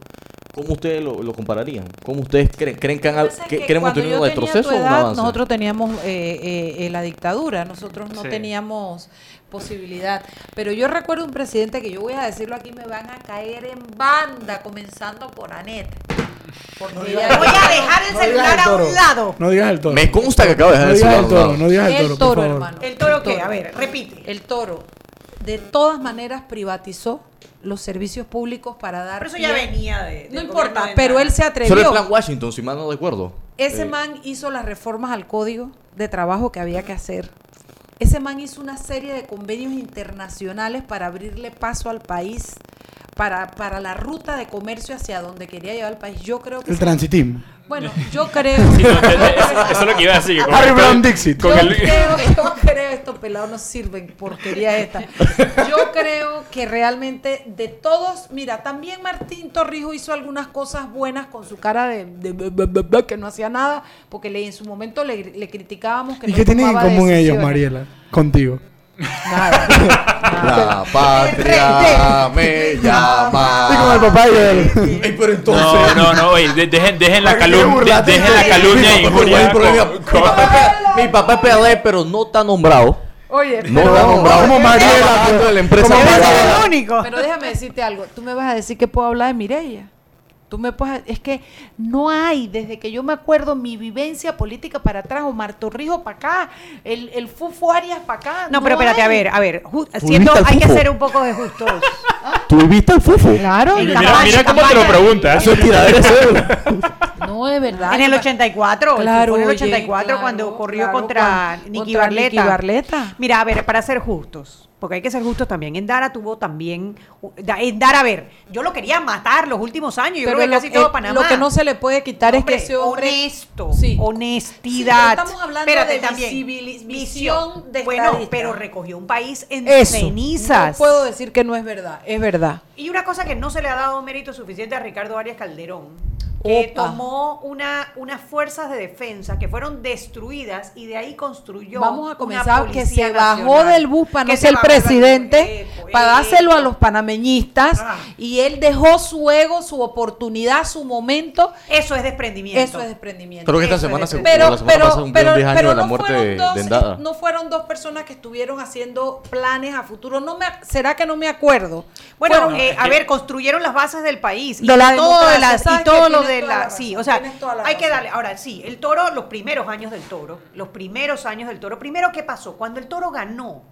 ¿cómo ustedes lo, lo compararían? ¿Cómo ustedes creen, creen que, han, que, que hemos tenido un retroceso o un avance? Nosotros teníamos eh, eh, eh, la dictadura, nosotros no Sí. teníamos posibilidad. Pero yo recuerdo un presidente que yo voy a decirlo aquí, me van a caer en banda, comenzando por Anet. Porque digas toro. Voy a dejar el No celular a un lado. No digas el toro. Me consta que acaba de dejar no el celular el a un toro, lado. no digas el toro, El por toro, favor. hermano. ¿El toro El qué? A ver, repite. El toro, de todas maneras, privatizó los servicios públicos para dar. Pero eso ya pie- venía de. No importa, de pero él se Eso era el plan atrevió. Washington, si mal no recuerdo. Ese Eh, man hizo las reformas al código de trabajo que había que hacer. Ese man hizo una serie de convenios internacionales para abrirle paso al país, para, para la ruta de comercio hacia donde quería llevar el país. Yo creo que... El transitismo. Bueno, yo creo... Sí, no, eso- eso es lo que iba a decir, que con Harry Brown Dixit. con yo, el- creo, yo creo, estos pelados no sirven, porquería esta. Yo creo que realmente de todos, mira, también Martín Torrijos hizo algunas cosas buenas con su cara de, de- de- de- de- de- que no hacía nada, porque le, en su momento le, le criticábamos que ¿Y no qué tienen en común ellos. Mariela? Contigo. (laughs) La patria me llama. Sí, como el papá y el- Ey, pero entonces. No, no, no, oye, de- dejen, dejen la ¿Para qué te calumnia, burlaste? dejen la calumnia e Mi papá- injuria. mi papá- con- mi con- papá- Mi papá es PLD, pero no está nombrado. Oye, No pero- está nombrado. como Mariela, Trabajando pues. en la empresa Como privada. El único. Pero déjame decirte algo. Tú me vas a decir que puedo hablar de Mireia. Tú me puedes, es que no hay, desde que yo me acuerdo mi vivencia política para atrás, Omar Torrijos para acá, el, el Fufo Arias para acá. No, pero espérate, hay. a ver, a ver. ju- ¿Tú siendo, hay que ser un poco de justos. (laughs) ¿Tú viviste al fufo? Claro, Mira, campaña, mira cómo te lo preguntas. Eso es tiradera de (laughs) no es verdad. En el 84, Claro, en el oye, 84 claro, cuando corrió claro, contra Nicky Barleta. Nicky Barleta. Mira, a ver, para ser justos, porque hay que ser justos también. En Dara tuvo también, en Dara, a ver, yo lo quería matar los últimos años, yo Pero creo que lo, casi todo eh, Panamá. lo que no se le puede quitar Hombre, es que ese hombre honesto, Sí. honestidad. Sí, pero estamos hablando Espérate, de también. visión de Bueno, pero recogió un país en Eso. cenizas. No puedo decir que no es verdad, es verdad. Y una cosa que no se le ha dado mérito suficiente a Ricardo Arias Calderón, que Opa. tomó una, unas fuerzas de defensa que fueron destruidas y de ahí construyó. Vamos a una comenzar que policía se bajó del bus para no se ser bus. presidente, Eco, para dárselo a los panameñistas Ah. y él dejó su ego, su oportunidad, su momento. Eso es desprendimiento. Eso es desprendimiento. Creo que esta es semana se. Pero, la semana pero, pero, 10 años pero de la no muerte fueron de, dos, de no fueron dos personas que estuvieron haciendo planes a futuro. No me, será que no me acuerdo. Bueno, Fueron- eh, a ver, construyeron las bases del país. Y De la todo de lo Tienes de toda la. la Sí, o sea, la hay que darle. Ahora, sí, el toro, los primeros años del toro, los primeros años del toro. Primero, ¿qué pasó? Cuando el toro ganó,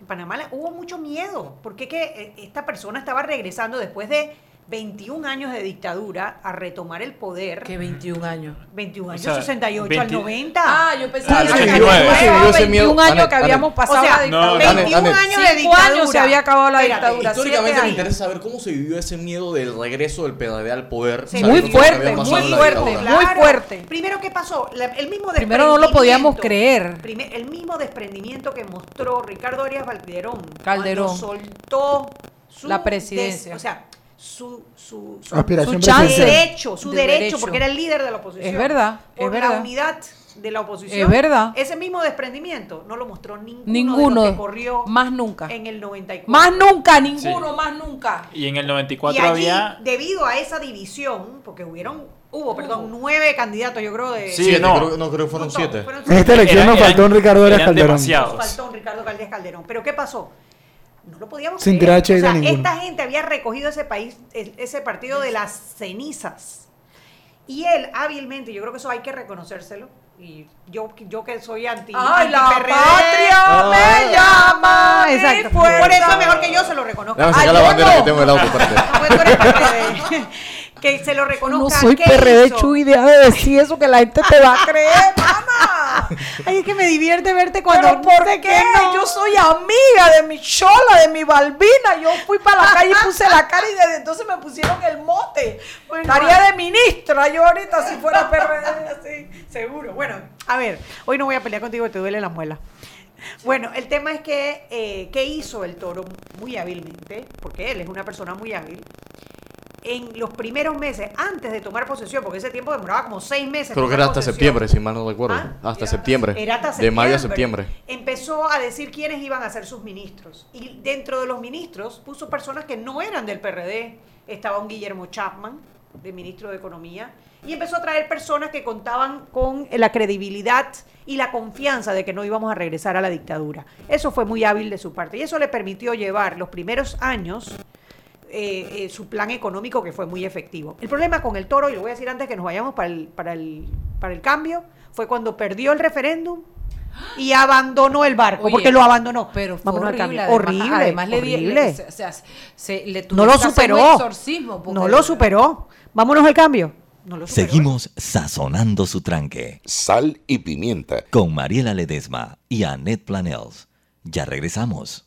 en Panamá hubo mucho miedo. Porque que eh, esta persona estaba regresando después de 21 años de dictadura a retomar el poder. Que 21 años. 21 años, O sea, 68 al 20 90. Ah, yo pensaba Ah, que el había 89. acabado ¿Cómo se vivió ese miedo? 21 años Anet, que habíamos pasado O sea, la dictadura. no, 21 Anet, años de dictadura. años se había acabado la Espérate, dictadura. Históricamente me interesa saber cómo se vivió ese miedo del regreso del PLD al poder. Sí, Muy fuerte, muy fuerte, dictadura. muy fuerte. Primero, ¿qué pasó? La- el mismo Primero no lo podíamos creer. primer- el mismo desprendimiento que mostró Ricardo Arias Calderón. Calderón. Cuando soltó su La presidencia. des- o sea, su, su, su- Aspiración Su derecho, su De derecho, derecho. porque era el líder de la oposición. Es verdad, es Por verdad. la unidad de la oposición. Es verdad. Ese mismo desprendimiento no lo mostró ninguno, Ninguno. de los que corrió Más nunca. en el 94. Más nunca, ninguno, más nunca. Y en el Y 94 allí, había. debido a esa división, porque hubieron, hubo, perdón, nueve candidatos, yo creo, de... Sí, Siete, no. creo, no creo que fueron No, siete. En esta elección nos faltó un Ricardo Arias Calderón. demasiados. faltó un Ricardo Caldés Calderón. Pero ¿qué pasó? No lo podíamos Sin creer. O sea, esta gente había recogido ese país, el- ese partido de las cenizas. Y él hábilmente, yo creo que eso hay que reconocérselo. Y yo, yo que soy anti, Ay, la anti-PRD, patria me llama. Exacto. Por eso es mejor que yo se lo reconozca. Déjame sacar la bandera no. que tengo en el auto. espérate. Ah, pues tú eres PRD. (laughs) que se lo reconozca. No soy ¿Qué PRD, hizo? Chuy, deja de decir eso que la gente te va a creer, (laughs) mamá. Ay, es que me divierte verte cuando Pero ¿por qué? no. Yo soy amiga de mi chola, de mi balbina. Yo fui para la calle y puse la cara y desde entonces me pusieron el mote. Bueno, Estaría de ministra yo ahorita si fuera (laughs) PRD. Sí, seguro. Bueno, a ver, hoy no voy a pelear contigo, te duele la muela. Bueno, el tema es que, eh, ¿qué hizo el toro muy hábilmente? Porque él es una persona muy hábil. En los primeros meses, antes de tomar posesión, porque ese tiempo demoraba como seis meses. Creo que era hasta posesión, septiembre, si mal no recuerdo. Ah, hasta septiembre. Era hasta De mayo a septiembre. Empezó a decir quiénes iban a ser sus ministros. Y dentro de los ministros puso personas que no eran del PRD. Estaba un Guillermo Chapman, de ministro de Economía y empezó a traer personas que contaban con la credibilidad y la confianza de que no íbamos a regresar a la dictadura. Eso fue muy hábil de su parte y eso le permitió llevar los primeros años eh, eh, su plan económico que fue muy efectivo. El problema con el toro, y lo voy a decir antes que nos vayamos para el, para el, para el cambio, fue cuando perdió el referéndum y abandonó el barco, Oye, porque lo abandonó. Pero fue Vámonos al horrible. cambio. además- horrible. Además, le di- horrible. le- o sea, se- le no lo superó. No lo superó. Vámonos al cambio. No lo superó. Seguimos sazonando su tranque. Sal y pimienta. Con Mariela Ledesma y Annette Planels. Ya regresamos.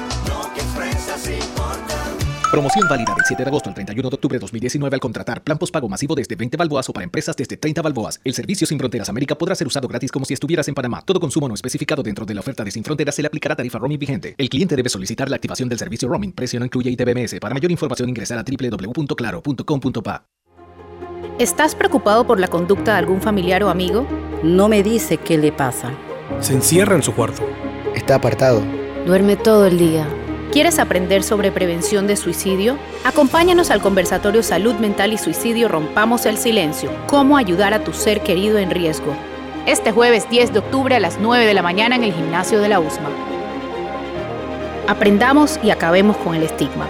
Promoción válida del 7 de agosto al 31 de octubre de 2019 al contratar plan postpago masivo desde 20 balboas o para empresas desde 30 balboas. El servicio Sin Fronteras América podrá ser usado gratis como si estuvieras en Panamá. Todo consumo no especificado dentro de la oferta de Sin Fronteras se le aplicará tarifa roaming vigente. El cliente debe solicitar la activación del servicio roaming. Precio no incluye ITBMS. Para mayor información ingresar a www.claro.com.pa. ¿Estás preocupado por la conducta de algún familiar o amigo? No me dice qué le pasa. Se encierra en su cuarto. Está apartado. Duerme todo el día. ¿Quieres aprender sobre prevención de suicidio? Acompáñanos al conversatorio Salud Mental y Suicidio Rompamos el Silencio. Cómo ayudar a tu ser querido en riesgo. Este jueves 10 de octubre a las 9 de la mañana en el gimnasio de la USMA. Aprendamos y acabemos con el estigma.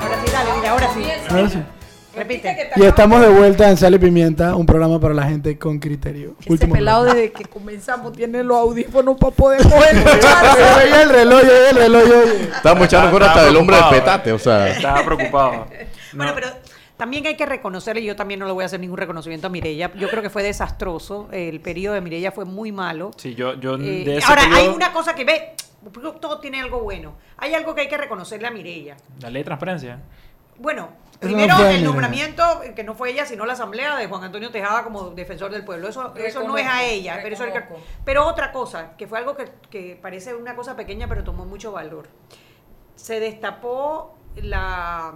Ahora sí, dale, mira, ahora sí. Ahora sí. Repite. Y estamos de vuelta en Sal y Pimienta, un programa para la gente con criterio. Ese Último pelado desde que comenzamos tiene los audífonos para poder coger veía (laughs) el reloj, el reloj, oye. Estamos echando con hasta del hombre del petate, o sea. Estaba preocupado. Bueno, pero también hay que reconocerle, y yo también no le voy a hacer ningún reconocimiento a Mirella. Yo creo que fue desastroso. El periodo de Mirella fue muy malo. Sí, yo, yo Eh, de ese ahora, hay una cosa que ve, todo tiene algo bueno. Hay algo que hay que reconocerle a Mirella. La ley de transparencia. Bueno, Eso primero no el nombramiento, eh, que no fue ella, sino la asamblea de Juan Antonio Tejada como defensor del pueblo. Eso, eso no es a ella. Pero, eso que- pero otra cosa, que fue algo que, que parece una cosa pequeña, pero tomó mucho valor. Se destapó la,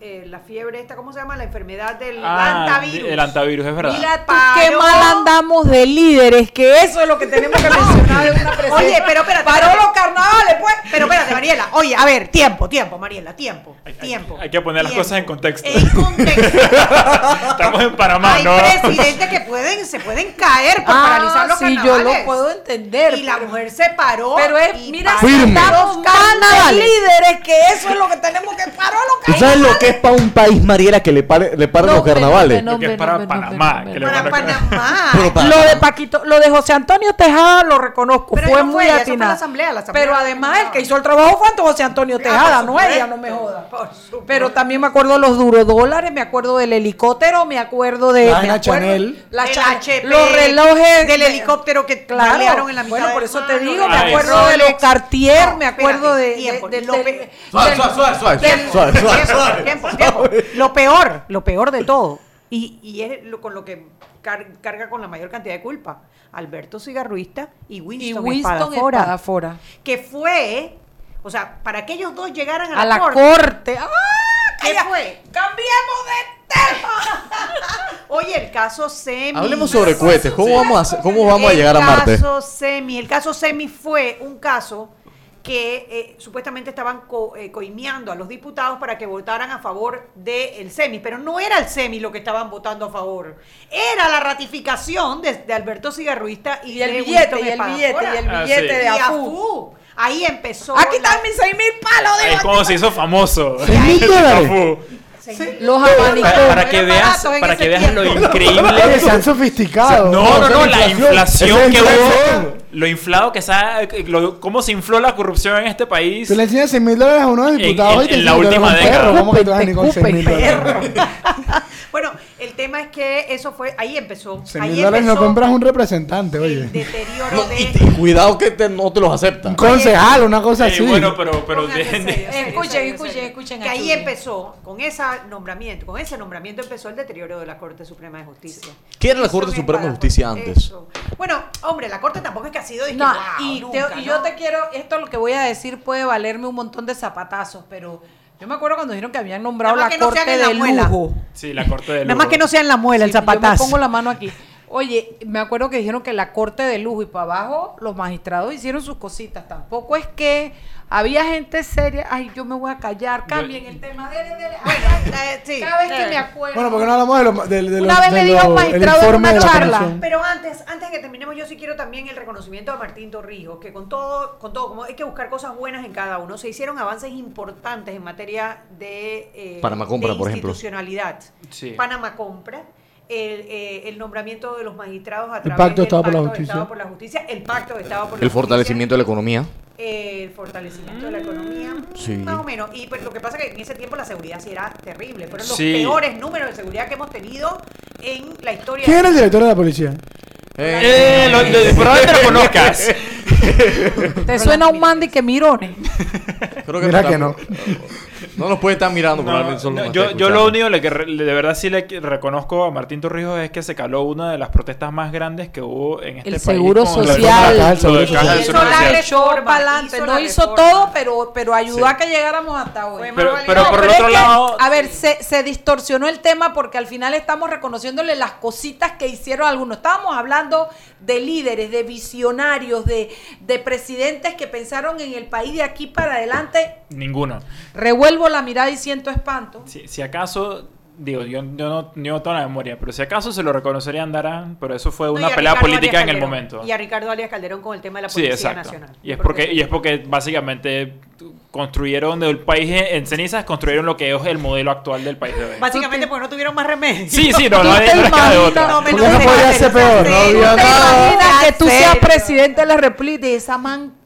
eh, la fiebre esta, ¿cómo se llama? La enfermedad del Ah, antavirus. el antavirus, es verdad. Mira tú qué mal andamos de líderes, que eso es lo que tenemos que (laughs) mencionar de una presidenta. Oye, pero espérate. Paró los carnavales, pues. Pero espérate, Mariela. Oye, a ver, tiempo, tiempo, Mariela, tiempo, tiempo. Hay que poner las cosas en contexto. (laughs) Estamos en Panamá, Hay ¿no? presidentes que pueden, se pueden caer por Ah, paralizar los sí, yo carnavales. lo puedo entender. Y la mujer se paró. Pero es, y mira, paró si los estamos mal, carnavales. líderes que eso es lo que tenemos que parar ¿Tú sabes lo que es para un país, Mariela, que le, pare, le paren los carnavales? Lo que es para Panamá. que Para Panamá. (laughs) Lo de Paquito, lo de José Antonio Tejada lo reconozco, Pero fue no muy fue ella, eso fue atinado. la asamblea, la asamblea Pero no además el que hizo el trabajo fue José Antonio Tejada, no ella, no me joda. Pero también me acuerdo de los durodólares, me acuerdo del helicóptero, me acuerdo de La acuerdo- Chanel. la HP, los relojes del de- helicóptero que Claro, en la mitad bueno, por eso te digo, me acuerdo de los. Cartier, No, me acuerdo de, Suave, suave, suave, suave, suave, suave, Tiempo, (laughs) tiempo. Lo peor, lo peor de todo. Y, y es lo- con lo que car- carga con la mayor cantidad de culpa. Alberto Cigarruista y Winston, y Winston Espadafora, Espadafora. Que fue, o sea, para que ellos dos llegaran a, A la corte. corte. ¡Ah! ¿Qué fue? Cambiemos de tema. (laughs) Oye, el caso Semi. Hablemos sobre cohetes. ¿Cómo vamos a, cómo vamos a llegar a Marte? El caso Semi, el caso Semi fue un caso que eh, supuestamente estaban co- eh, coimeando a los diputados para que votaran a favor del Semi, pero no era el Semi lo que estaban votando a favor, era la ratificación de, de Alberto Cigarruista y, Y el de billete, Winston y el billete, Espadafora. y el Ah, billete sí. de Afu. Ahí empezó. Aquí la- están mis seis mil palos, digo. es como se hizo famoso. (laughs) Afu. Los Para, abanicos. para que veas, para que veas lo tiempo. Increíble. se han sofisticado. No, no, no, la inflación Esa es que inflación. hubo, lo inflado que sabe, lo- cómo se infló la corrupción en este país. Tú le enseñas 100 mil dólares a unos En- diputados en- y te en la última década. perro. ¿Cómo que tú vas a con 100 mil dólares? (laughs) Bueno, el tema es que eso fue, ahí empezó. 100 ahí dólares no empezó compras un representante, oye. el deterioro No, de... y, y cuidado que te- no te los acepta. Un concejal, una cosa Eh, así. bueno, pero, pero de- Escuchen, escuchen, escuchen Que ahí empezó, con ese nombramiento, con ese nombramiento empezó el deterioro de la Corte Suprema de Justicia. ¿Qué era la Corte Suprema de Justicia antes? eso. Bueno, hombre, la Corte tampoco es que ha sido... que, No, wow, y, te- y yo ¿no? te quiero, esto lo que voy a decir puede valerme un montón de zapatazos, pero yo me acuerdo cuando dijeron que habían nombrado la que no sean corte en la de muela. lujo. Sí, la corte de Nada más lujo. que no sea en la muela, el Sí, Yo me zapatazo. pongo la mano aquí. Oye, me acuerdo que dijeron que la corte de lujo y para abajo los magistrados hicieron sus cositas. Tampoco es que había gente seria. Ay, yo me voy a callar. Cambien el tema. Dele, dele. Ay, ay, Eh, sí. Cada vez que Eh. me acuerdo. Bueno, porque no hablamos de lo, de, de Una lo- vez de me dijo un magistrado en una de la charla. Pero antes, antes de que terminemos, yo sí quiero también el reconocimiento a Martín Torrijos, que con todo, con todo, como hay que buscar cosas buenas en cada uno, se hicieron avances importantes en materia de, eh, Panamá Compra, de por ejemplo. institucionalidad. Sí. Panamá Compra. El, eh, el nombramiento de los magistrados a El través Pacto de del Estado por la Justicia. Estado por la Justicia, el Pacto de Estado por la El fortalecimiento de la economía. El fortalecimiento de la economía, Sí. más o menos. Y pues, lo que pasa es que en ese tiempo la seguridad sí era terrible. Fueron los Sí. peores números de seguridad que hemos tenido en la historia. ¿Quién era el director de la policía? Eh, lo- lo- probablemente lo conozcas. (laughs) ¿Te suena un Mandy que mirone? Creo Mira está- que no. No nos puede estar mirando, No, probablemente solo no, nos yo, yo lo único que re- de verdad sí le reconozco a Martín Torrijos es que se caló una de las protestas más grandes que hubo en este El país. seguro con la social. Caja del Hizo la Social. echó Reforma, hizo No la hizo reforma. todo, pero, pero ayudó Sí. a que llegáramos hasta hoy. Pero, por el otro que, lado, a ver, se, se distorsionó el tema porque al final estamos reconociéndole las cositas que hicieron algunos. Estábamos hablando de líderes, de visionarios, de, de presidentes que pensaron en el país de aquí para adelante. ninguno. Revuelvo la mirada y siento espanto. Si, si acaso, digo, yo, yo no tengo toda la memoria, pero si acaso se lo reconocería a Andarán, pero eso fue No, una pelea Ricardo política en el momento. Y a Ricardo Arias Calderón con el tema de la Sí, Policía exacto. Nacional. Y es porque, y es porque básicamente construyeron del país en en cenizas, construyeron lo que es el modelo actual del país de hoy. Básicamente porque no tuvieron más remedio. Sí, sí, no, no, ¿Tú hay- te no de otra. No, no podía ser peor, no había ¿Te nada. imaginas que tú ¿En seas serio? presidente de la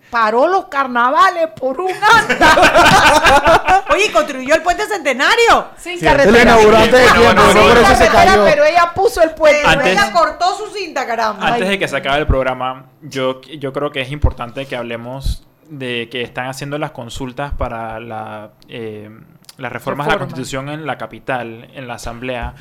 Y paró los carnavales por un anda? (laughs) Oye, ¿y construyó el puente centenario. Sin lo carretera. inauguró antes de tiempo, bueno, no por eso se cayó. pero ella puso el puente. Pero ella cortó su cinta, caramba. Antes de que se acabe el programa, yo, yo creo que es importante que hablemos de que están haciendo las consultas para la, eh, las reformas de la Reforma. Constitución en la capital, en la Asamblea.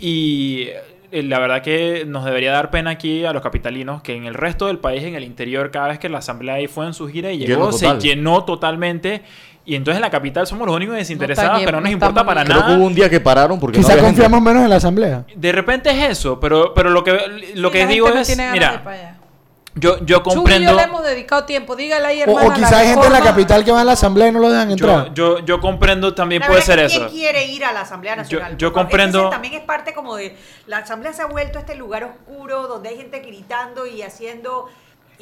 Y eh, la verdad que nos debería dar pena aquí a los capitalinos que en el resto del país, en el interior, cada vez que la Asamblea ahí fue en su gira y llegó, se llenó totalmente. Y entonces en la capital somos los únicos desinteresados, pero no nos no importa para. Creo que nada. hubo un día que pararon porque no Quizá gente. confiamos menos en la asamblea. De repente es eso, pero, pero lo que, lo Sí, que digo es, mira, yo, yo Chuy y comprendo... yo le hemos dedicado tiempo. Dígale ahí, O, hermana. o la quizá hay gente en la capital que va a la asamblea y no lo dejan entrar. Yo, yo, yo comprendo también La puede ser es que eso. ¿Quién quiere ir a la Asamblea Nacional? yo favor, comprendo- es que ese también es parte como de... La Asamblea se ha vuelto este lugar oscuro donde hay gente gritando y haciendo...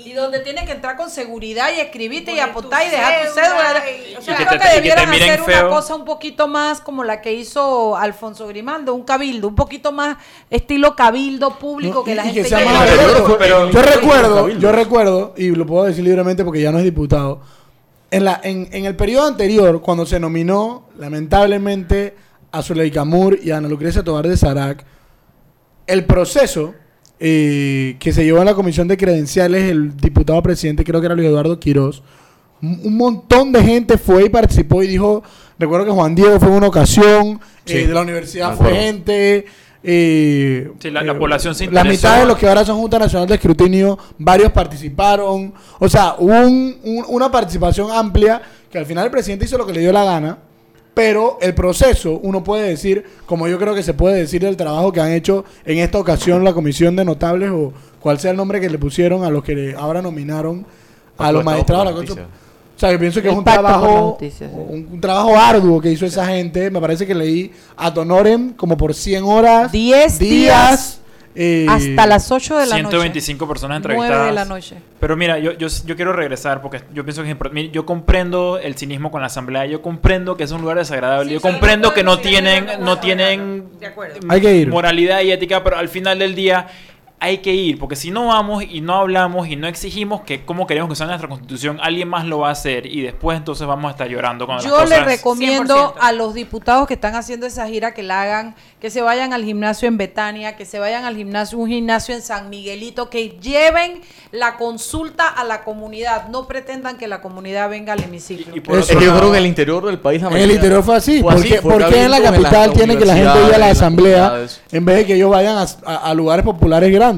Y donde tienes que entrar con seguridad y escribirte y apuntar y dejar tu cédula y- O sea, que creo te- que y que te debieran hacer una cosa un poquito más como la que hizo Alfonso Grimaldo, un cabildo, un poquito más estilo cabildo público que la gente que sea llegue. más abierto. pero- yo recuerdo, yo recuerdo, y lo puedo decir libremente porque ya no es diputado, en, la, en, en el periodo anterior, cuando se nominó, lamentablemente, a Zuleika Camur y a Ana Lucrecia Tobar de Sarac, el proceso eh, que se llevó en la comisión de credenciales, el diputado presidente, creo que era Luis Eduardo Quiroz, un montón de gente fue y participó y dijo, recuerdo que Juan Diego fue en una ocasión, Sí, eh, de la universidad fue gente, eh, Sí, la- la eh, población se La mitad de los que ahora son Junta Nacional de Escrutinio, varios participaron, o sea, hubo un- un- una participación amplia que al final el presidente hizo lo que le dio la gana, pero el proceso, uno puede decir, como yo creo que se puede decir del trabajo que han hecho en esta ocasión la Comisión de Notables o cual sea el nombre que le pusieron a los que le- ahora nominaron a los magistrados. de la Corte o sea, yo pienso que El es un trabajo, justicia, sí. un, un trabajo arduo que hizo esa gente. Me parece que leí a Tonorem como por 100 horas, 10 días, eh, hasta las 8 de la noche. 125 personas 9 entrevistadas. de la noche. Pero mira, yo, yo, yo quiero regresar porque yo pienso que es importante. Mira, Yo comprendo el cinismo con la asamblea, yo comprendo que es un lugar desagradable, yo comprendo que no tienen, no tienen Hay que ir. moralidad y ética, pero al final del día hay que ir, porque si no vamos y no hablamos y no exigimos que cómo queremos que sea nuestra constitución, alguien más lo va a hacer y después entonces vamos a estar llorando cuando Yo cosas... recomiendo a los diputados que están haciendo esa gira que la hagan, que se vayan al gimnasio en Betania, que se vayan al gimnasio, un gimnasio en San Miguelito, que lleven la consulta a la comunidad. No pretendan que la comunidad venga al hemiciclo. Es que yo creo que el interior del país... En el interior fue así. Fue ¿Por así, por qué en la capital tiene que la gente ir a la asamblea en vez de que ellos vayan a, a- a lugares populares grandes?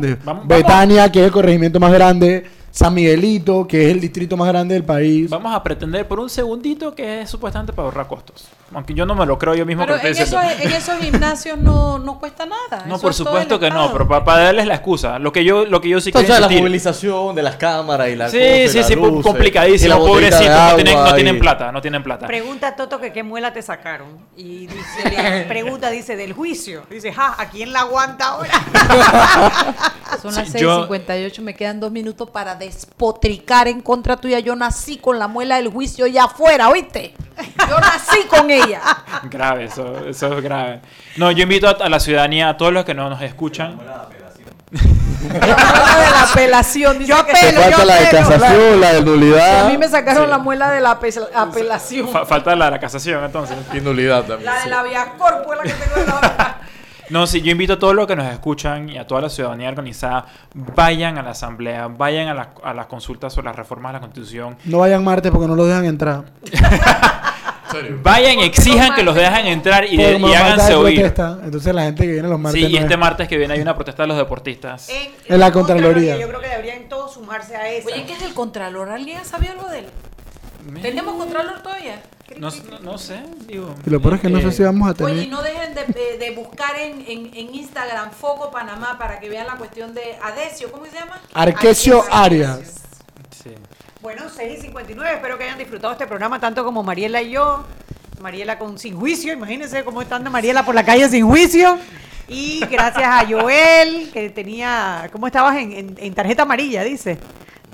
Betania, que es el corregimiento más grande. San Miguelito, que es el distrito más grande del país. Vamos a pretender por un segundito que es supuestamente para ahorrar costos. Aunque yo no me lo creo yo mismo Pero que lo en estoy esos, en esos gimnasios no, no cuesta nada. No, Eso por supuesto que no, pero para, para darles la excusa. Lo que yo, lo que yo sí O sea, la movilización de las cámaras y la Sí, cosa sí, las sí, luces, y complicadísimo, la botellita de pobrecito, no tienen, no agua tienen y- plata, no tienen plata. Pregunta a Toto que qué muela te sacaron. Y dice, le (laughs) pregunta, dice, del juicio. Dice, ja, ¿a quién la aguanta ahora? (laughs) Son las Sí, yo- 6:58, me quedan dos minutos para despotricar en contra tuya. Yo nací con la muela del juicio ya afuera, ¿oíste? Yo nací con ella. Grave, eso, eso es grave. No, yo invito a, a la ciudadanía, a todos los que no nos escuchan. La muela de la apelación. Dice Yo que apelo, Falta yo la de casación, la de nulidad. a mí me sacaron Sí. la muela de la ape- apelación. Fa- falta la de la casación, entonces. Y nulidad también. La de la vía la que tengo en la. No, sí, yo invito a todos los que nos escuchan y a toda la ciudadanía organizada, vayan a la asamblea, vayan a, la- a las consultas sobre las reformas de la constitución, No vayan martes porque no los dejan entrar. (laughs) vayan, exijan que los dejan entrar y, de- y háganse oír. protesta, entonces la gente que viene los martes Sí, y no este es- martes que viene hay una protesta de los deportistas. En la Contraloría. Yo creo que deberían todos sumarse a eso. Oye, ¿qué es el Contralor? ¿Alguien sabía algo de él? ¿Tenemos Contralor todavía? No, no- no sé, digo. Y lo peor es que no eh, sé si vamos a tener. Oye, y no dejen de, de- de buscar en, en- en Instagram Foco Panamá para que vean la cuestión de Adesio, ¿cómo se llama? Arquesio Arias. Bueno, 6 y 59, espero que hayan disfrutado este programa tanto como Mariela y yo. Mariela con Sin Juicio, imagínense cómo está anda Mariela por la calle sin juicio. Y gracias a Joel, que tenía, ¿cómo estabas en, en- en tarjeta amarilla, dice?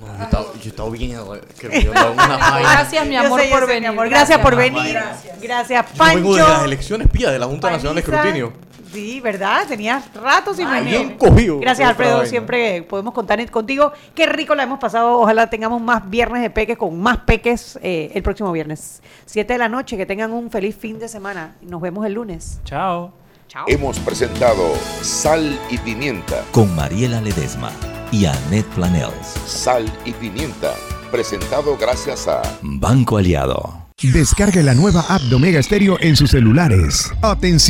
No, yo estaba, yo estaba bien, que yo. (laughs) Gracias, mi Yo amor, sé, yo por sé, mi venir. amor. Gracias, por venir. Gracias. Gracias, Yo Pancho. vengo de las elecciones pía de la Junta Nacional de. Escrutinio. Sí, ¿verdad? Tenías rato sin Ay, venir. bien cogido. Gracias, Alfredo. Siempre podemos contar contigo. Qué rico la hemos pasado. Ojalá tengamos más viernes de peques con más peques eh, el próximo viernes. Siete de la noche. Que tengan un feliz fin de semana. Nos vemos el lunes. Chao. Chao. Hemos presentado Sal y Pimienta. Con Mariela Ledesma y Annette Planels. Sal y Pimienta. Presentado gracias a Banco Aliado. Descargue la nueva app de Omega Stereo en sus celulares. Atención.